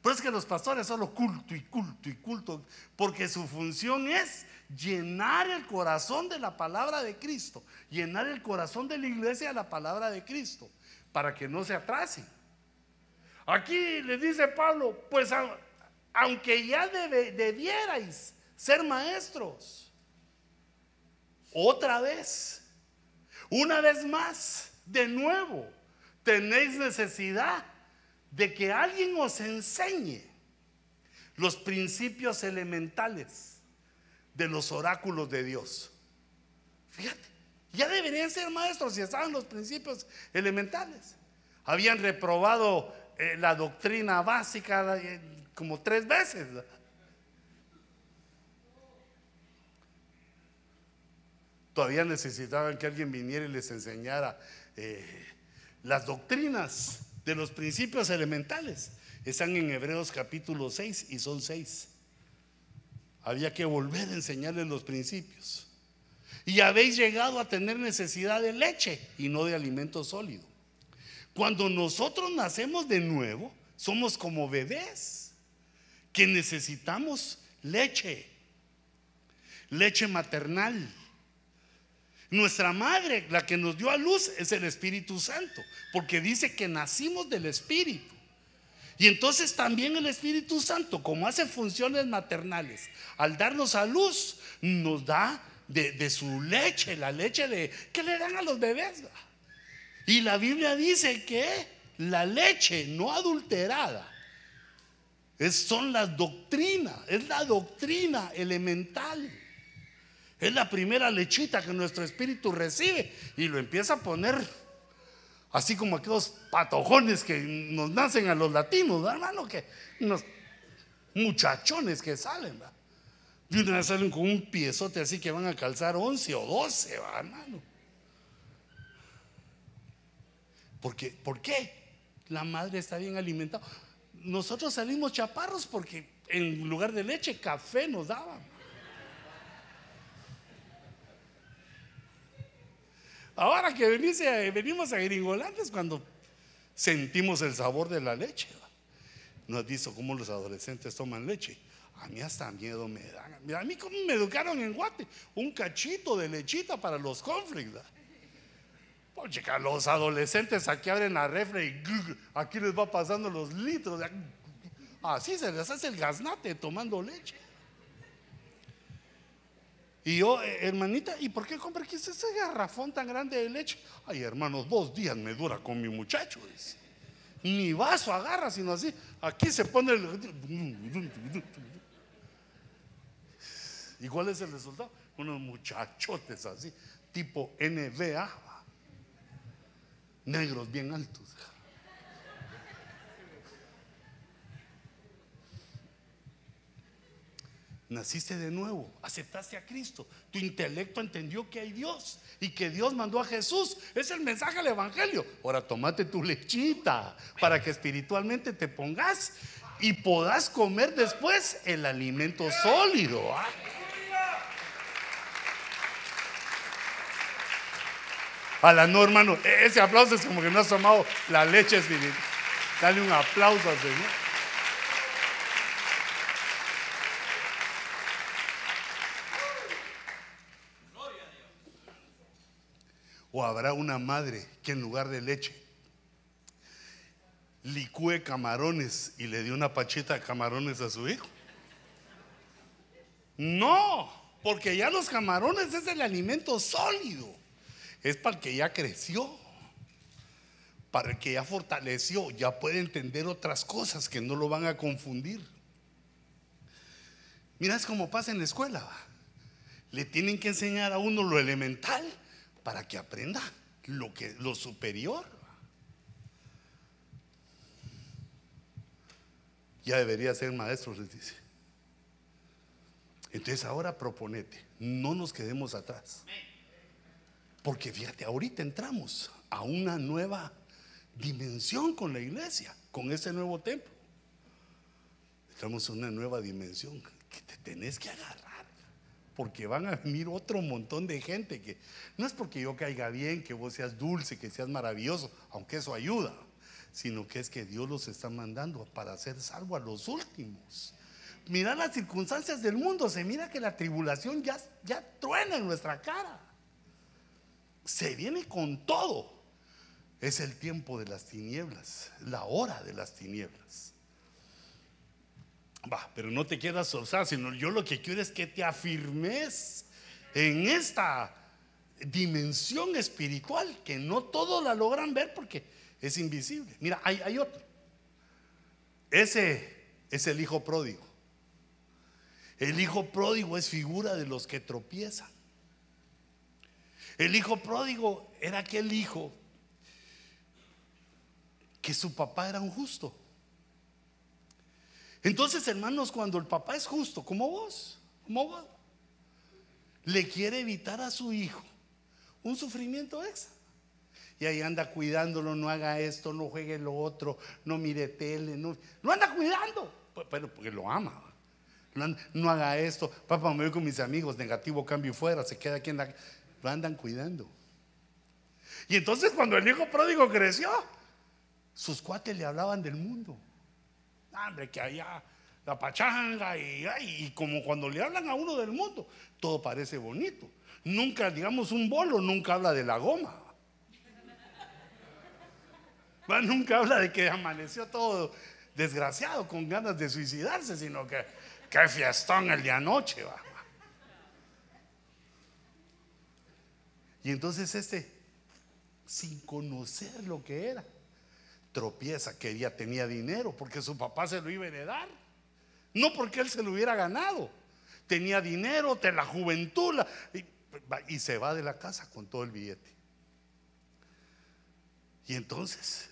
Pero es que los pastores solo culto y culto y culto, porque su función es llenar el corazón de la palabra de Cristo, llenar el corazón de la iglesia de la palabra de Cristo, para que no se atrasen. Aquí le dice Pablo, pues aunque ya debierais ser maestros, otra vez, una vez más, de nuevo, tenéis necesidad de que alguien os enseñe los principios elementales de los oráculos de Dios. Fíjate, ya deberían ser maestros si estaban los principios elementales. Habían reprobado eh, la doctrina básica eh, como tres veces. Todavía necesitaban que alguien viniera y les enseñara eh, las doctrinas de los principios elementales. Están en Hebreos capítulo 6 y son seis. Había que volver a enseñarles los principios. Y habéis llegado a tener necesidad de leche y no de alimento sólido. Cuando nosotros nacemos de nuevo, somos como bebés que necesitamos leche, leche maternal. Nuestra madre, la que nos dio a luz, es el Espíritu Santo, porque dice que nacimos del Espíritu. Y entonces también el Espíritu Santo, como hace funciones maternales, al darnos a luz, nos da de, su leche, la leche de que le dan a los bebés. Y la Biblia dice que la leche no adulterada es, son las doctrinas, es la doctrina elemental. Es la primera lechita que nuestro espíritu recibe y lo empieza a poner así como aquellos patojones que nos nacen a los latinos, hermano, que unos muchachones que salen, ¿verdad? De una vez salen con un piezote así que van a calzar 11 o 12, hermano. Porque, ¿Por qué? La madre está bien alimentada. Nosotros salimos chaparros porque en lugar de leche, café nos daban. Ahora que venimos a Gringolandes cuando sentimos el sabor de la leche. No has visto cómo los adolescentes toman leche. A mí hasta miedo me dan. Mira, a mí cómo me educaron en Guate. Un cachito de lechita para los conflictos. Chica, los adolescentes aquí abren la refre y aquí les va pasando los litros. Así se les hace el gaznate tomando leche. Y yo, eh, hermanita, ¿y por qué compra aquí ese garrafón tan grande de leche? Ay, hermanos, dos días me dura con mi muchacho. Ni vaso agarra, sino así. Aquí se pone el. ¿Y cuál es el resultado? Unos muchachotes así, tipo NBA, negros bien altos. Naciste de nuevo, aceptaste a Cristo, tu intelecto entendió que hay Dios y que Dios mandó a Jesús. Es el mensaje del Evangelio. Ahora tomate tu lechita para que espiritualmente te pongas y podás comer después el alimento sólido. ¿ah? A la no, hermano, e- ese aplauso es como que no has tomado la leche espiritual. Dale un aplauso al Señor. O habrá una madre que en lugar de leche licúe camarones y le dio una pachita de camarones a su hijo. No, porque ya los camarones es el alimento sólido. Es para el que ya creció, para el que ya fortaleció, ya puede entender otras cosas que no lo van a confundir. Mira, es como pasa en la escuela. Le tienen que enseñar a uno lo elemental para que aprenda lo, que, lo superior. Ya debería ser maestro, les dice. Entonces ahora proponete, no nos quedemos atrás. Porque fíjate, ahorita entramos a una nueva dimensión con la iglesia, con ese nuevo templo. Entramos a una nueva dimensión que te tenés que agarrar. Porque van a venir otro montón de gente que no es porque yo caiga bien, que vos seas dulce, que seas maravilloso, aunque eso ayuda, sino que es que Dios los está mandando para ser salvo a los últimos. Mira las circunstancias del mundo, se mira que la tribulación ya, ya truena en nuestra cara. Se viene con todo. Es el tiempo de las tinieblas, la hora de las tinieblas. Va, pero no te quedas forzado, sino yo lo que quiero es que te afirmes en esta dimensión espiritual que no todos la logran ver porque es invisible. Mira, hay, hay otro. Ese es el hijo pródigo. El hijo pródigo es figura de los que tropiezan. El hijo pródigo era aquel hijo que su papá era un justo. Entonces, hermanos, cuando el papá es justo, como vos, como vos, le quiere evitar a su hijo un sufrimiento extra. Y ahí anda cuidándolo, no haga esto, no juegue lo otro, no mire tele, no, lo anda cuidando, pero porque lo ama. no haga esto, papá, me voy con mis amigos, negativo, cambio fuera, se queda aquí en la... Lo andan cuidando. Y entonces cuando el hijo pródigo creció, sus cuates le hablaban del mundo. Hombre, que allá la pachanga y, como cuando le hablan a uno del mundo, todo parece bonito. Nunca, digamos, un bolo nunca habla de la goma. Nunca habla de que amaneció todo desgraciado con ganas de suicidarse, sino que qué fiestón el de anoche. Va. Y entonces este, sin conocer lo que era, tropieza, quería, tenía dinero, porque su papá se lo iba a heredar. No porque él se lo hubiera ganado. Tenía dinero, de la juventud, y, y se va de la casa con todo el billete. Y entonces,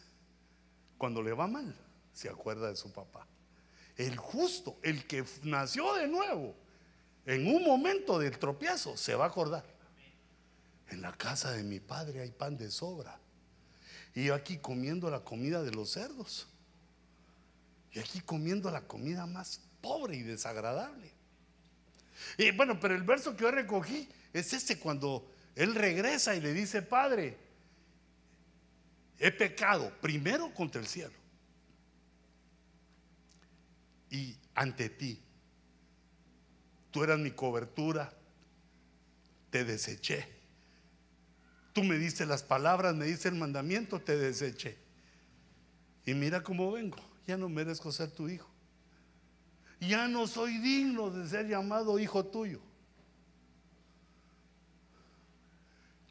cuando le va mal, se acuerda de su papá. El justo, el que nació de nuevo, en un momento del tropiezo, se va a acordar. En la casa de mi padre hay pan de sobra. Y yo aquí comiendo la comida de los cerdos. Y aquí comiendo la comida más pobre y desagradable. Y bueno, pero el verso que yo recogí es este cuando él regresa y le dice, Padre, he pecado primero contra el cielo y ante ti. Tú eras mi cobertura, te deseché. Tú me diste las palabras, me diste el mandamiento, te deseché. Y mira cómo vengo. Ya no merezco ser tu hijo. Ya no soy digno de ser llamado hijo tuyo.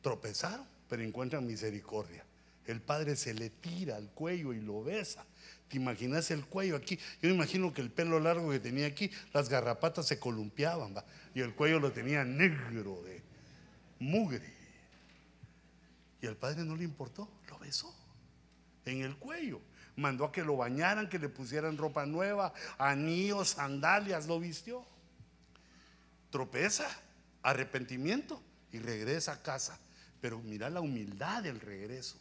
Tropezaron, pero encuentran misericordia. El padre se le tira al cuello y lo besa. ¿Te imaginas el cuello aquí? Yo imagino que el pelo largo que tenía aquí, las garrapatas se columpiaban, y el cuello lo tenía negro de mugre. Y al padre no le importó, lo besó en el cuello. Mandó a que lo bañaran, que le pusieran ropa nueva, anillos, sandalias, lo vistió. Tropeza, arrepentimiento y regresa a casa. Pero mira la humildad del regreso.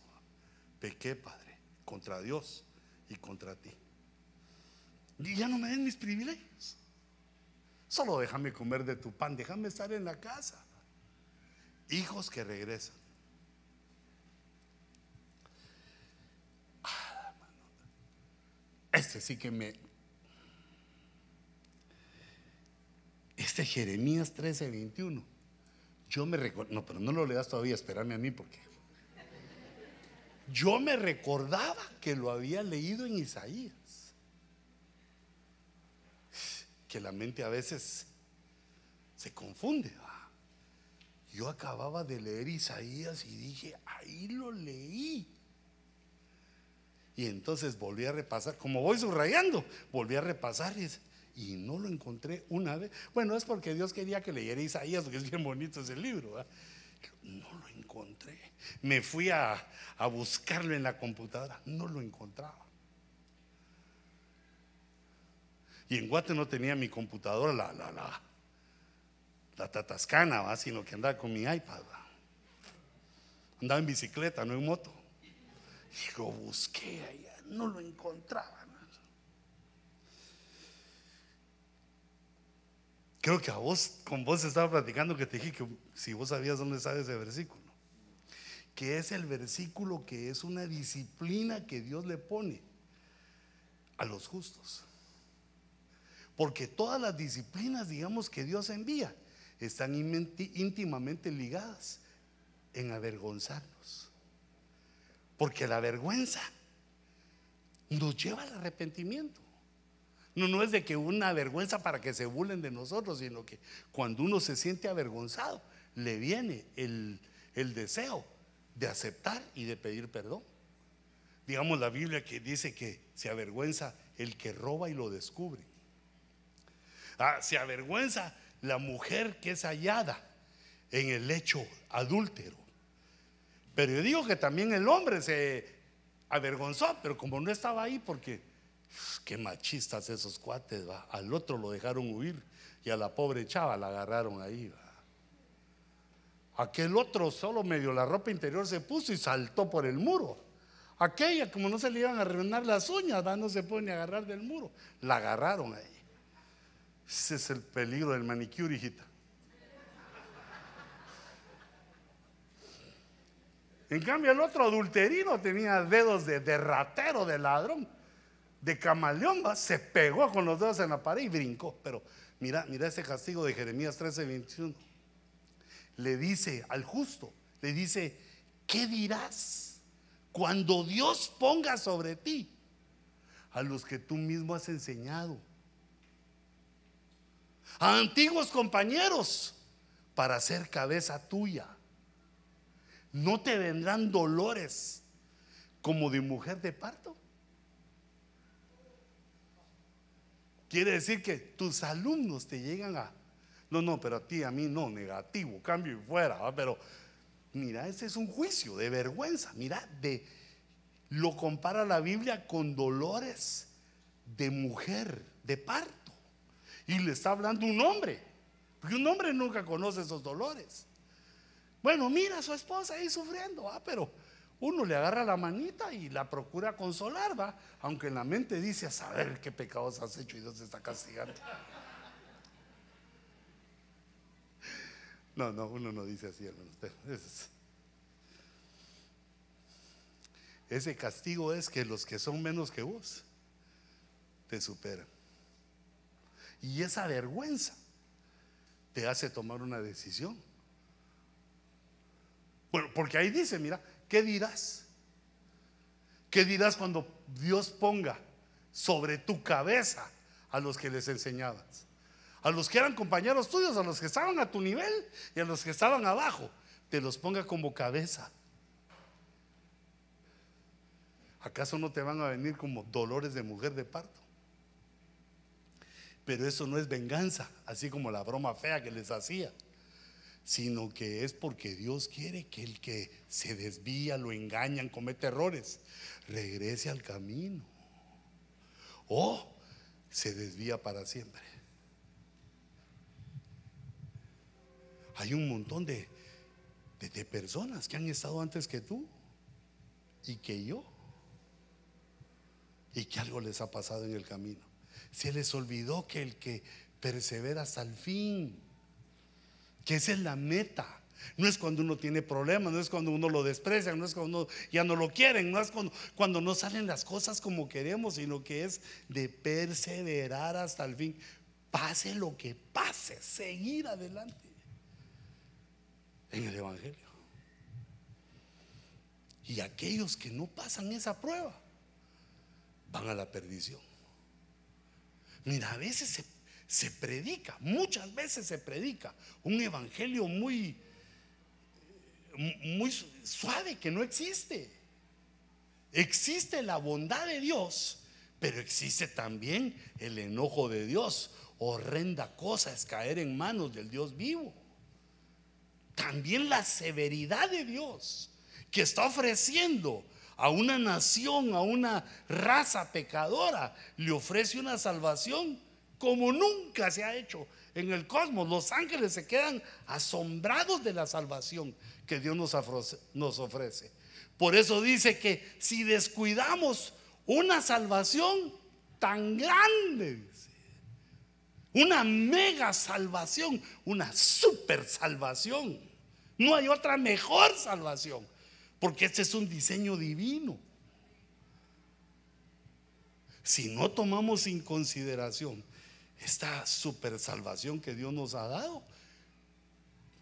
Pequé, Padre, contra Dios y contra ti. Y ya no me den mis privilegios. Solo déjame comer de tu pan, déjame estar en la casa. Hijos que regresan. Este sí que me... Este Jeremías 13, 21. Yo me recuerdo... No, pero no lo leas todavía, espérame a mí porque... Yo me recordaba que lo había leído en Isaías. Que la mente a veces se confunde. Yo acababa de leer Isaías y dije, ahí lo leí. Y entonces volví a repasar, como voy subrayando, volví a repasar y, no lo encontré una vez. Bueno, es porque Dios quería que leyera Isaías, porque es bien bonito ese libro. ¿va? No lo encontré. Me fui a, a buscarlo en la computadora, no lo encontraba. Y en Guate no tenía mi computadora, la, la, la, la tatascana, ¿va? sino que andaba con mi iPad. Andaba en bicicleta, no en moto. Y lo busqué allá, no lo encontraba. Creo que a vos, con vos estaba platicando que te dije que si vos sabías dónde está ese versículo, que es el versículo que es una disciplina que Dios le pone a los justos. Porque todas las disciplinas, digamos, que Dios envía, están íntimamente ligadas en avergonzarnos. Porque la vergüenza nos lleva al arrepentimiento. No, no es de que una vergüenza para que se burlen de nosotros, sino que cuando uno se siente avergonzado, le viene el, el deseo de aceptar y de pedir perdón. Digamos la Biblia que dice que se avergüenza el que roba y lo descubre. Ah, se avergüenza la mujer que es hallada en el hecho adúltero. Pero yo digo que también el hombre se avergonzó, pero como no estaba ahí, porque qué machistas esos cuates, va. Al otro lo dejaron huir y a la pobre chava la agarraron ahí, va. Aquel otro solo medio la ropa interior se puso y saltó por el muro. Aquella, como no se le iban a arruinar las uñas, va, no se puede ni agarrar del muro. La agarraron ahí. Ese es el peligro del manicure, hijita. En cambio, el otro adulterino tenía dedos de, de ratero, de ladrón, de camaleón, se pegó con los dedos en la pared y brincó. Pero mira, mira ese castigo de Jeremías 13, 21. Le dice al justo, le dice, ¿qué dirás cuando Dios ponga sobre ti a los que tú mismo has enseñado? A antiguos compañeros para ser cabeza tuya. ¿No te vendrán dolores como de mujer de parto? Quiere decir que tus alumnos te llegan a... No, no, pero a ti, a mí no, negativo, cambio y fuera. Pero mira, ese es un juicio de vergüenza. Mira, de, lo compara la Biblia con dolores de mujer, de parto. Y le está hablando un hombre, porque un hombre nunca conoce esos dolores. Bueno, mira a su esposa ahí sufriendo, ¿va? pero uno le agarra la manita y la procura consolar, ¿va? aunque en la mente dice a saber qué pecados has hecho y Dios está castigando. No, no, uno no dice así, hermano. Es- Ese castigo es que los que son menos que vos te superan. Y esa vergüenza te hace tomar una decisión. Porque ahí dice, mira, ¿qué dirás? ¿Qué dirás cuando Dios ponga sobre tu cabeza a los que les enseñabas? A los que eran compañeros tuyos, a los que estaban a tu nivel y a los que estaban abajo, te los ponga como cabeza. ¿Acaso no te van a venir como dolores de mujer de parto? Pero eso no es venganza, así como la broma fea que les hacía, sino que es porque Dios quiere que el que se desvía, lo engañan, comete errores, regrese al camino. O se desvía para siempre. Hay un montón de, de, de personas que han estado antes que tú y que yo y que algo les ha pasado en el camino. Se les olvidó que el que persevera hasta el fin, que esa es la meta. No es cuando uno tiene problemas, no es cuando uno lo desprecia, no es cuando uno ya no lo quieren, no es cuando, cuando no salen las cosas como queremos, sino que es de perseverar hasta el fin. Pase lo que pase, seguir adelante en el Evangelio. Y aquellos que no pasan esa prueba van a la perdición. Mira, a veces se, se predica, muchas veces se predica un evangelio muy, muy suave que no existe. Existe la bondad de Dios, pero existe también el enojo de Dios. Horrenda cosa es caer en manos del Dios vivo. También la severidad de Dios que está ofreciendo a una nación, a una raza pecadora, le ofrece una salvación como nunca se ha hecho en el cosmos. Los ángeles se quedan asombrados de la salvación que Dios nos ofrece. Por eso dice que si descuidamos una salvación tan grande, una mega salvación, una super salvación, no hay otra mejor salvación porque este es un diseño divino. Si no tomamos en consideración esta super salvación que Dios nos ha dado,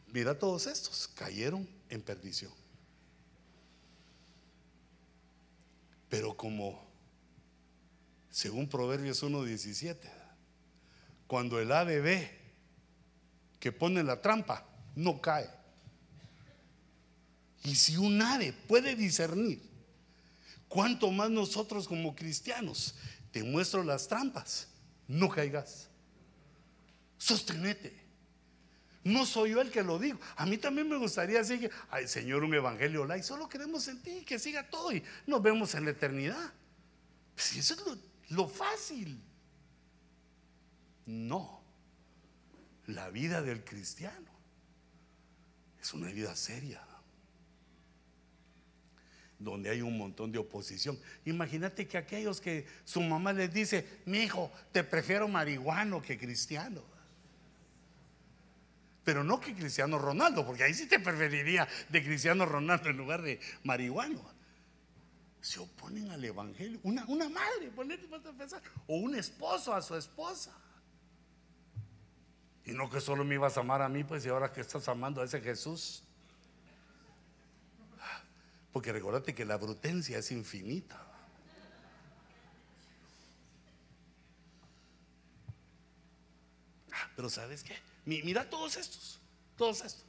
mira todos estos, cayeron en perdición. Pero como, según Proverbios 1.17, cuando el ave ve que pone la trampa, no cae. Y si un ave puede discernir, ¿cuánto más nosotros como cristianos? Te muestro las trampas, no caigas. Sostenete. No soy yo el que lo digo. A mí también me gustaría decir que, ay Señor, un evangelio light. Solo queremos en ti que siga todo y nos vemos en la eternidad. Pues eso es lo, lo fácil. No. La vida del cristiano es una vida seria donde hay un montón de oposición. Imagínate que aquellos que su mamá les dice, mi hijo, te prefiero marihuano que cristiano. Pero no que Cristiano Ronaldo, porque ahí sí te preferiría de Cristiano Ronaldo en lugar de marihuano. Se oponen al Evangelio. Una, una madre, o un esposo a su esposa. Y no que solo me ibas a amar a mí, pues y ahora que estás amando a ese Jesús. Porque recordate que la brutencia es infinita. Ah, pero ¿sabes qué? Mira todos estos, todos estos.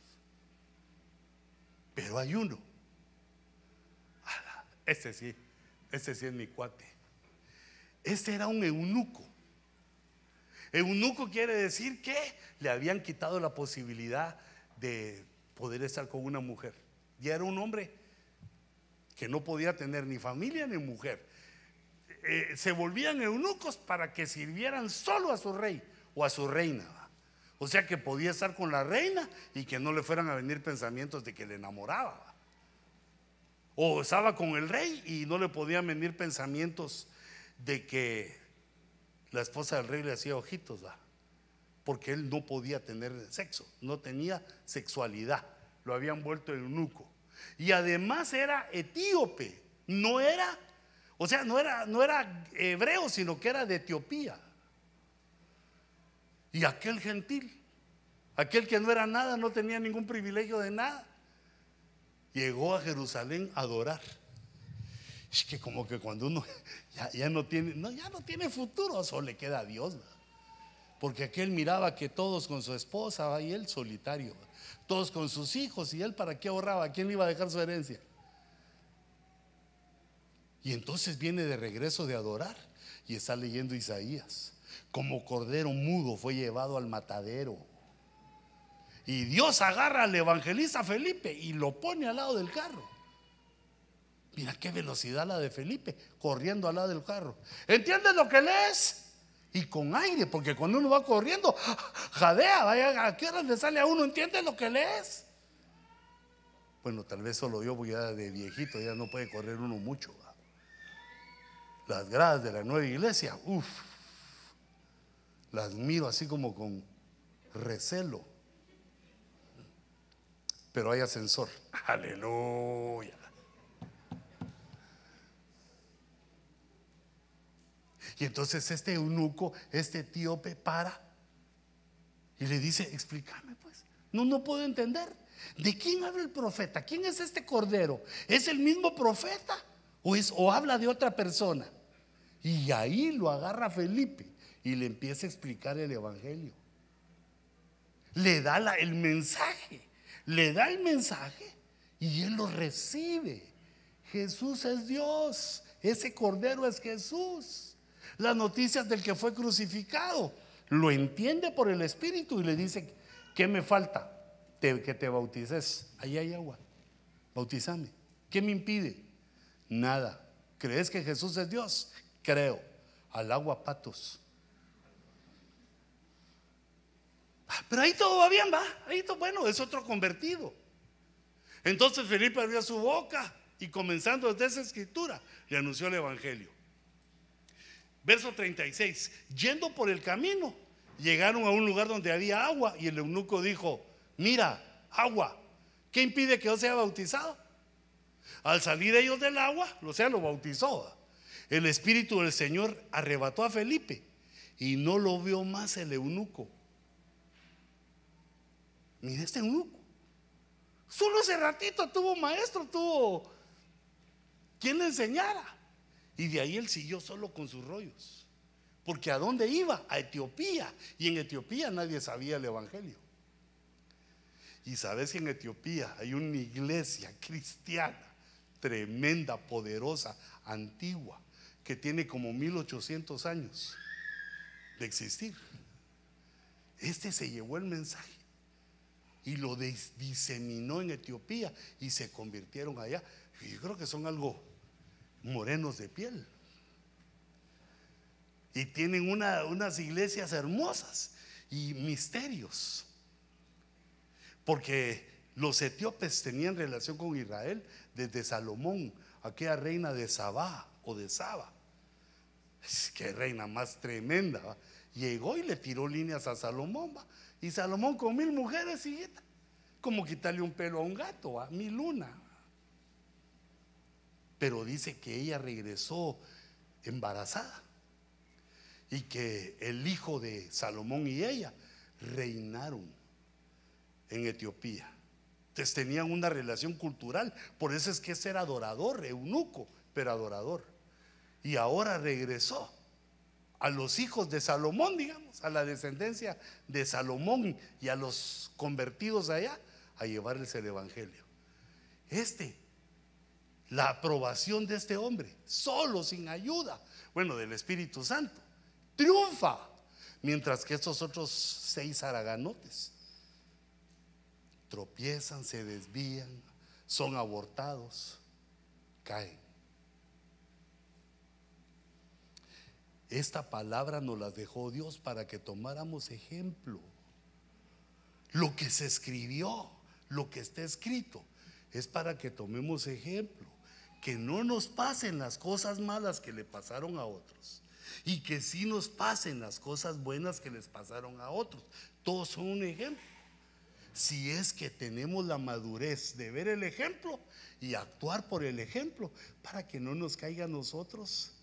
Pero hay uno. Este sí, este sí es mi cuate. Este era un eunuco. Eunuco quiere decir que le habían quitado la posibilidad de poder estar con una mujer. Ya era un hombre que no podía tener ni familia ni mujer. Eh, se volvían eunucos para que sirvieran solo a su rey o a su reina. O sea que podía estar con la reina y que no le fueran a venir pensamientos de que le enamoraba. O estaba con el rey y no le podían venir pensamientos de que la esposa del rey le hacía ojitos, porque él no podía tener sexo, no tenía sexualidad, lo habían vuelto eunuco. Y además era etíope, no era, o sea, no era, no era hebreo, sino que era de Etiopía. Y aquel gentil, aquel que no era nada, no tenía ningún privilegio de nada, llegó a Jerusalén a adorar. Es que como que cuando uno [laughs] ya, no tiene, no, ya no tiene futuro, solo le queda a Dios. Porque aquel miraba que todos con su esposa y él solitario, todos con sus hijos y él para qué ahorraba, ¿a quién le iba a dejar su herencia? Y entonces viene de regreso de adorar y está leyendo Isaías. Como cordero mudo fue llevado al matadero. Y Dios agarra al evangelista Felipe y lo pone al lado del carro. Mira qué velocidad la de Felipe, corriendo al lado del carro. ¿Entiendes lo que lees? Y con aire, porque cuando uno va corriendo, [laughs] jadea, vaya, ¿a qué hora le sale a uno? ¿Entiendes lo que lees? Bueno, tal vez solo yo, porque ya de viejito ya no puede correr uno mucho. Las gradas de la nueva iglesia, uff, las miro así como con recelo. Pero hay ascensor. Aleluya. Y entonces este eunuco, este etíope, para y le dice, explícame pues. No, no puedo entender. ¿De quién habla el profeta? ¿Quién es este cordero? ¿Es el mismo profeta? ¿O, es, o habla de otra persona? Y ahí lo agarra Felipe y le empieza a explicar el Evangelio. Le da el mensaje, le da el mensaje y él lo recibe. Jesús es Dios, ese cordero es Jesús. Las noticias del que fue crucificado, lo entiende por el Espíritu y le dice, ¿qué me falta? Te- que te bautices. Ahí hay agua, bautizame. ¿Qué me impide? Nada. ¿Crees que Jesús es Dios? Creo. Al agua patos. Ah, Pero ahí todo va bien, va. Ahí todo, bueno, es otro convertido. Entonces Felipe abrió su boca y comenzando desde esa escritura le anunció el Evangelio. Verso 36. Yendo por el camino, llegaron a un lugar donde había agua y el eunuco dijo, mira, agua, ¿qué impide que yo sea bautizado? Al salir ellos del agua, o sea, lo bautizó. El Espíritu del Señor arrebató a Felipe y no lo vio más el eunuco. Mira este eunuco. Solo ese ratito tuvo maestro, tuvo quien le enseñara. Y de ahí él siguió solo con sus rollos. Porque ¿a dónde iba? A Etiopía. Y en Etiopía nadie sabía el Evangelio. Y sabes que en Etiopía hay una iglesia cristiana tremenda, poderosa, antigua, que tiene como 1800 años de existir. Este se llevó el mensaje y lo dis- diseminó en Etiopía y se convirtieron allá. Yo creo que son algo morenos de piel. Y tienen una- unas iglesias hermosas y misterios. Porque los etíopes tenían relación con Israel desde Salomón, aquella reina de Sabá o de Saba. Que reina más tremenda. Llegó y le tiró líneas a Salomón. ¿va? Y Salomón con mil mujeres, hijita. Como quitarle un pelo a un gato, ¿va? mil una. Pero dice que ella regresó embarazada y que el hijo de Salomón y ella reinaron en Etiopía. Entonces tenían una relación cultural, por eso es que ese era adorador, eunuco, pero adorador. Y ahora regresó a los hijos de Salomón, digamos, a la descendencia de Salomón y a los convertidos allá a llevarles el Evangelio. Este, la aprobación de este hombre, solo, sin ayuda, bueno, del Espíritu Santo, triunfa, mientras que estos otros seis haraganotes tropiezan, se desvían, son abortados, caen. Esta palabra nos la dejó Dios para que tomáramos ejemplo. Lo que se escribió, lo que está escrito, es para que tomemos ejemplo. Que no nos pasen las cosas malas que le pasaron a otros. Y que sí nos pasen las cosas buenas que les pasaron a otros. Todos son un ejemplo. Si es que tenemos la madurez de ver el ejemplo y actuar por el ejemplo para que no nos caiga a nosotros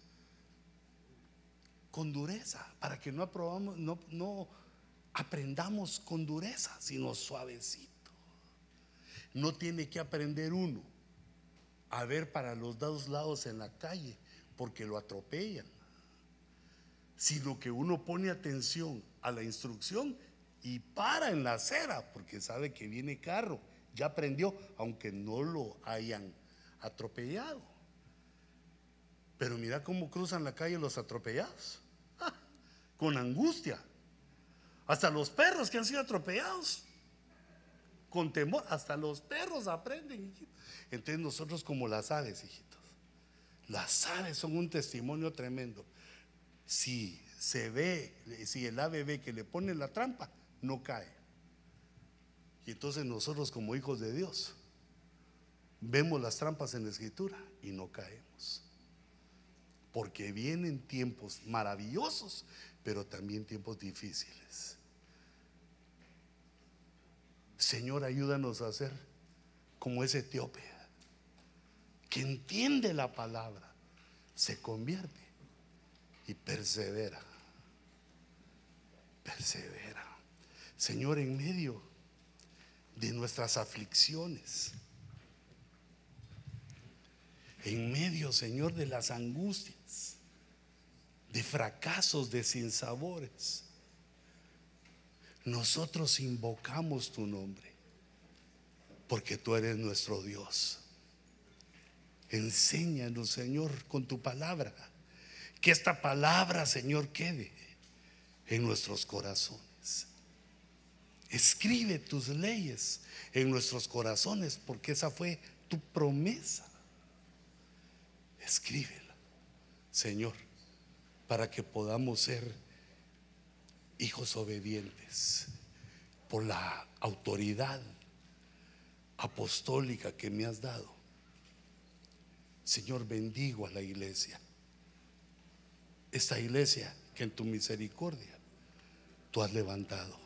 con dureza, para que no aprobamos, no, aprendamos con dureza, sino suavecito. no tiene que aprender uno a ver para los dos lados en la calle porque lo atropellan, sino que uno pone atención a la instrucción y para en la acera porque sabe que viene carro, ya aprendió, aunque no lo hayan atropellado. Pero mira cómo cruzan la calle los atropellados. Con angustia. Hasta los perros que han sido atropellados, con temor, hasta los perros aprenden. Entonces nosotros como las aves, hijitos, las aves son un testimonio tremendo. Si se ve, si el ave ve que le pone la trampa, no cae. Y entonces nosotros como hijos de Dios vemos las trampas en la escritura y no caemos. Porque vienen tiempos maravillosos, pero también tiempos difíciles. Señor, ayúdanos a ser como ese etíope, que entiende la palabra, se convierte y persevera. Persevera. Señor, en medio de nuestras aflicciones, en medio, Señor, de las angustias, de fracasos, de sinsabores, nosotros invocamos tu nombre, porque tú eres nuestro Dios. Enséñanos, Señor, con tu palabra, que esta palabra, Señor, quede en nuestros corazones. Escribe tus leyes en nuestros corazones, porque esa fue tu promesa. Escríbela, Señor, para que podamos ser hijos obedientes por la autoridad apostólica que me has dado. Señor, bendigo a la iglesia. Esta iglesia que en tu misericordia tú has levantado.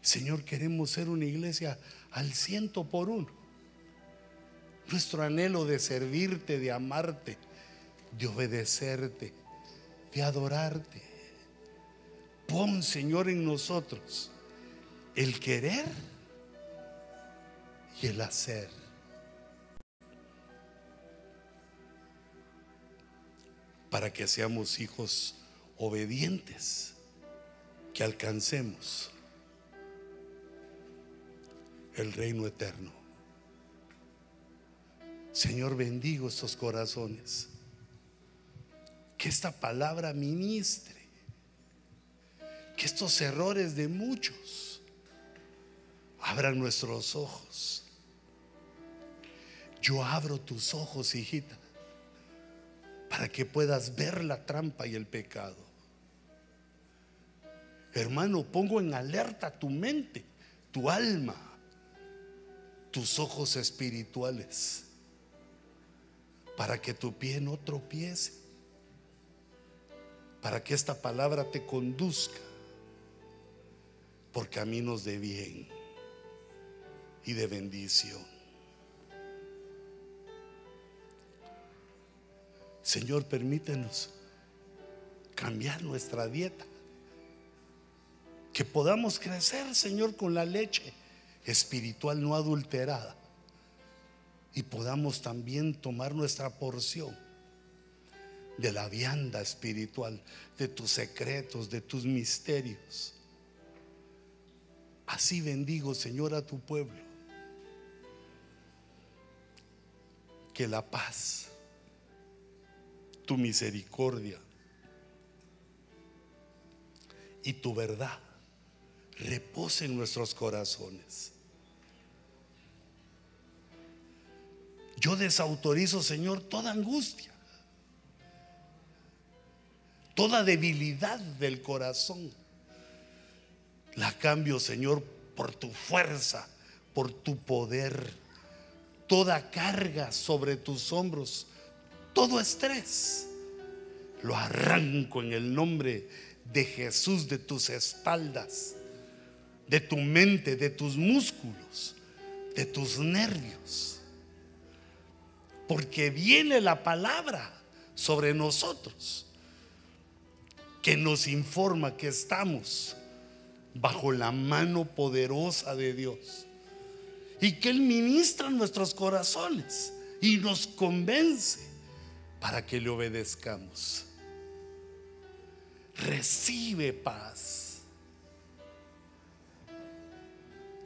Señor, queremos ser una iglesia al ciento por uno. Nuestro anhelo de servirte, de amarte, de obedecerte, de adorarte. Pon, Señor, en nosotros el querer y el hacer. Para que seamos hijos obedientes, que alcancemos el reino eterno. Señor, bendigo estos corazones. Que esta palabra ministre. Que estos errores de muchos abran nuestros ojos. Yo abro tus ojos, hijita, para que puedas ver la trampa y el pecado. Hermano, pongo en alerta tu mente, tu alma, tus ojos espirituales, para que tu pie no tropiece, para que esta palabra te conduzca por caminos de bien y de bendición. Señor, permítenos cambiar nuestra dieta. Que podamos crecer, Señor, con la leche espiritual no adulterada. Y podamos también tomar nuestra porción de la vianda espiritual, de tus secretos, de tus misterios. Así bendigo, Señor, a tu pueblo. Que la paz, tu misericordia y tu verdad repose en nuestros corazones. Yo desautorizo, Señor, toda angustia, toda debilidad del corazón. La cambio, Señor, por tu fuerza, por tu poder. Toda carga sobre tus hombros, todo estrés, lo arranco en el nombre de Jesús de tus espaldas, de tu mente, de tus músculos, de tus nervios. Porque viene la palabra sobre nosotros que nos informa que estamos bajo la mano poderosa de Dios. y que Él ministra nuestros corazones y nos convence para que le obedezcamos. Recibe paz.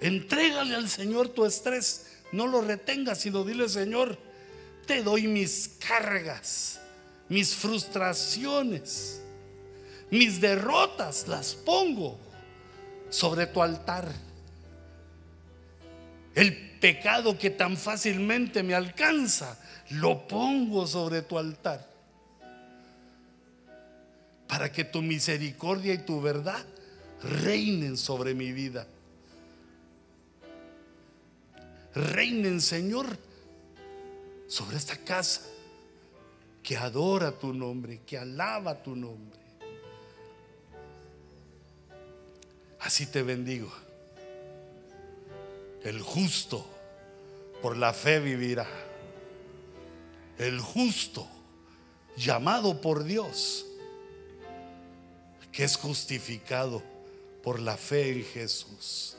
Entrégale al Señor tu estrés. No lo retengas, sino dile, Señor, te doy mis cargas, mis frustraciones, mis derrotas, las pongo sobre tu altar. El pecado que tan fácilmente me alcanza, lo pongo sobre tu altar. Para que tu misericordia y tu verdad reinen sobre mi vida. Reinen, Señor, sobre esta casa que adora tu nombre, que alaba tu nombre. Así te bendigo. El justo por la fe vivirá. El justo llamado por Dios, que es justificado por la fe en Jesús.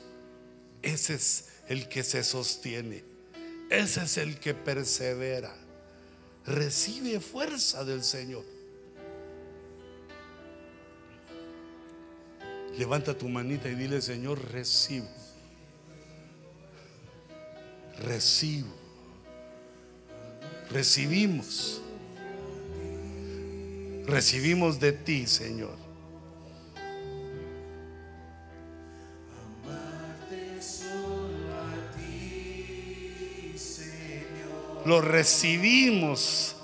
Ese es el que se sostiene. Ese es el que persevera. Recibe fuerza del Señor. Levanta tu manita y dile, Señor, recibo. Recibo. Recibimos. Recibimos de ti, Señor. Lo recibimos.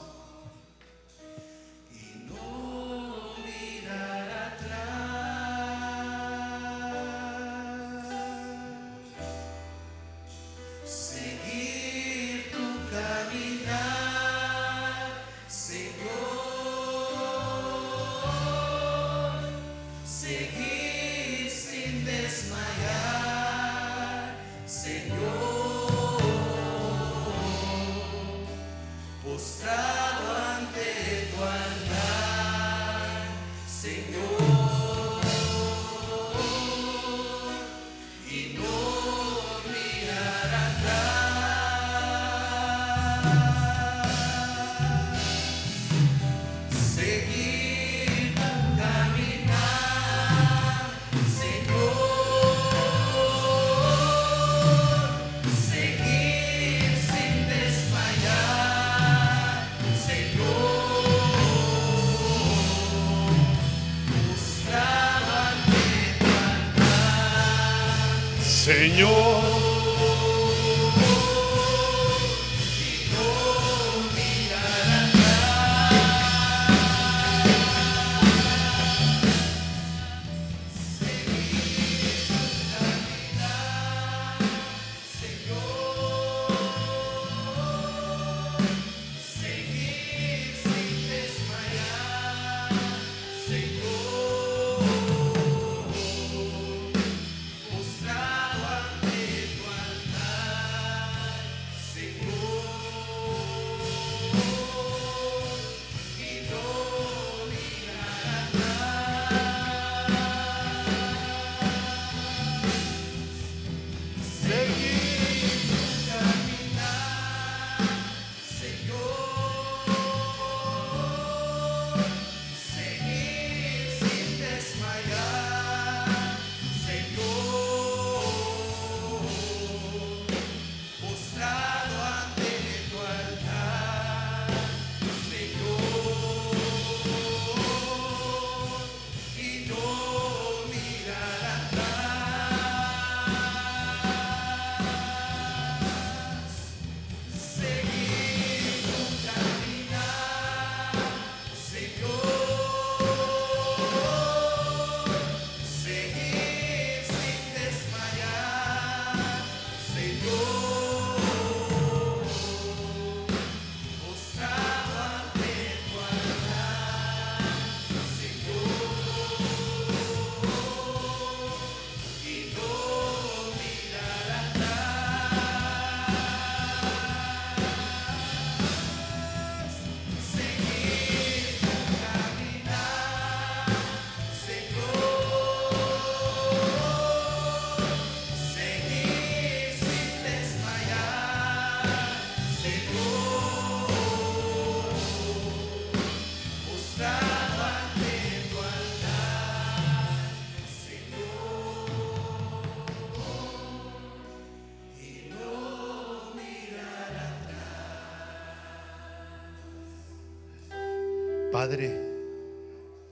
Padre,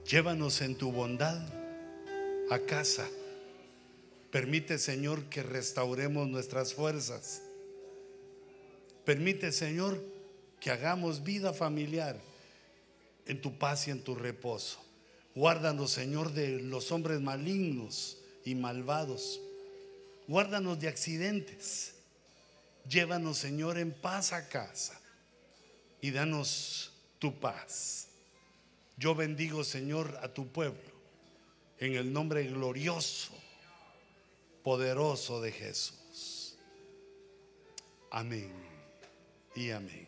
llévanos en tu bondad a casa. Permite, Señor, que restauremos nuestras fuerzas. Permite, Señor, que hagamos vida familiar en tu paz y en tu reposo. Guárdanos, Señor, de los hombres malignos y malvados. Guárdanos de accidentes. Llévanos, Señor, en paz a casa y danos tu paz. Yo bendigo, Señor, a tu pueblo en el nombre glorioso, poderoso de Jesús. Amén y amén.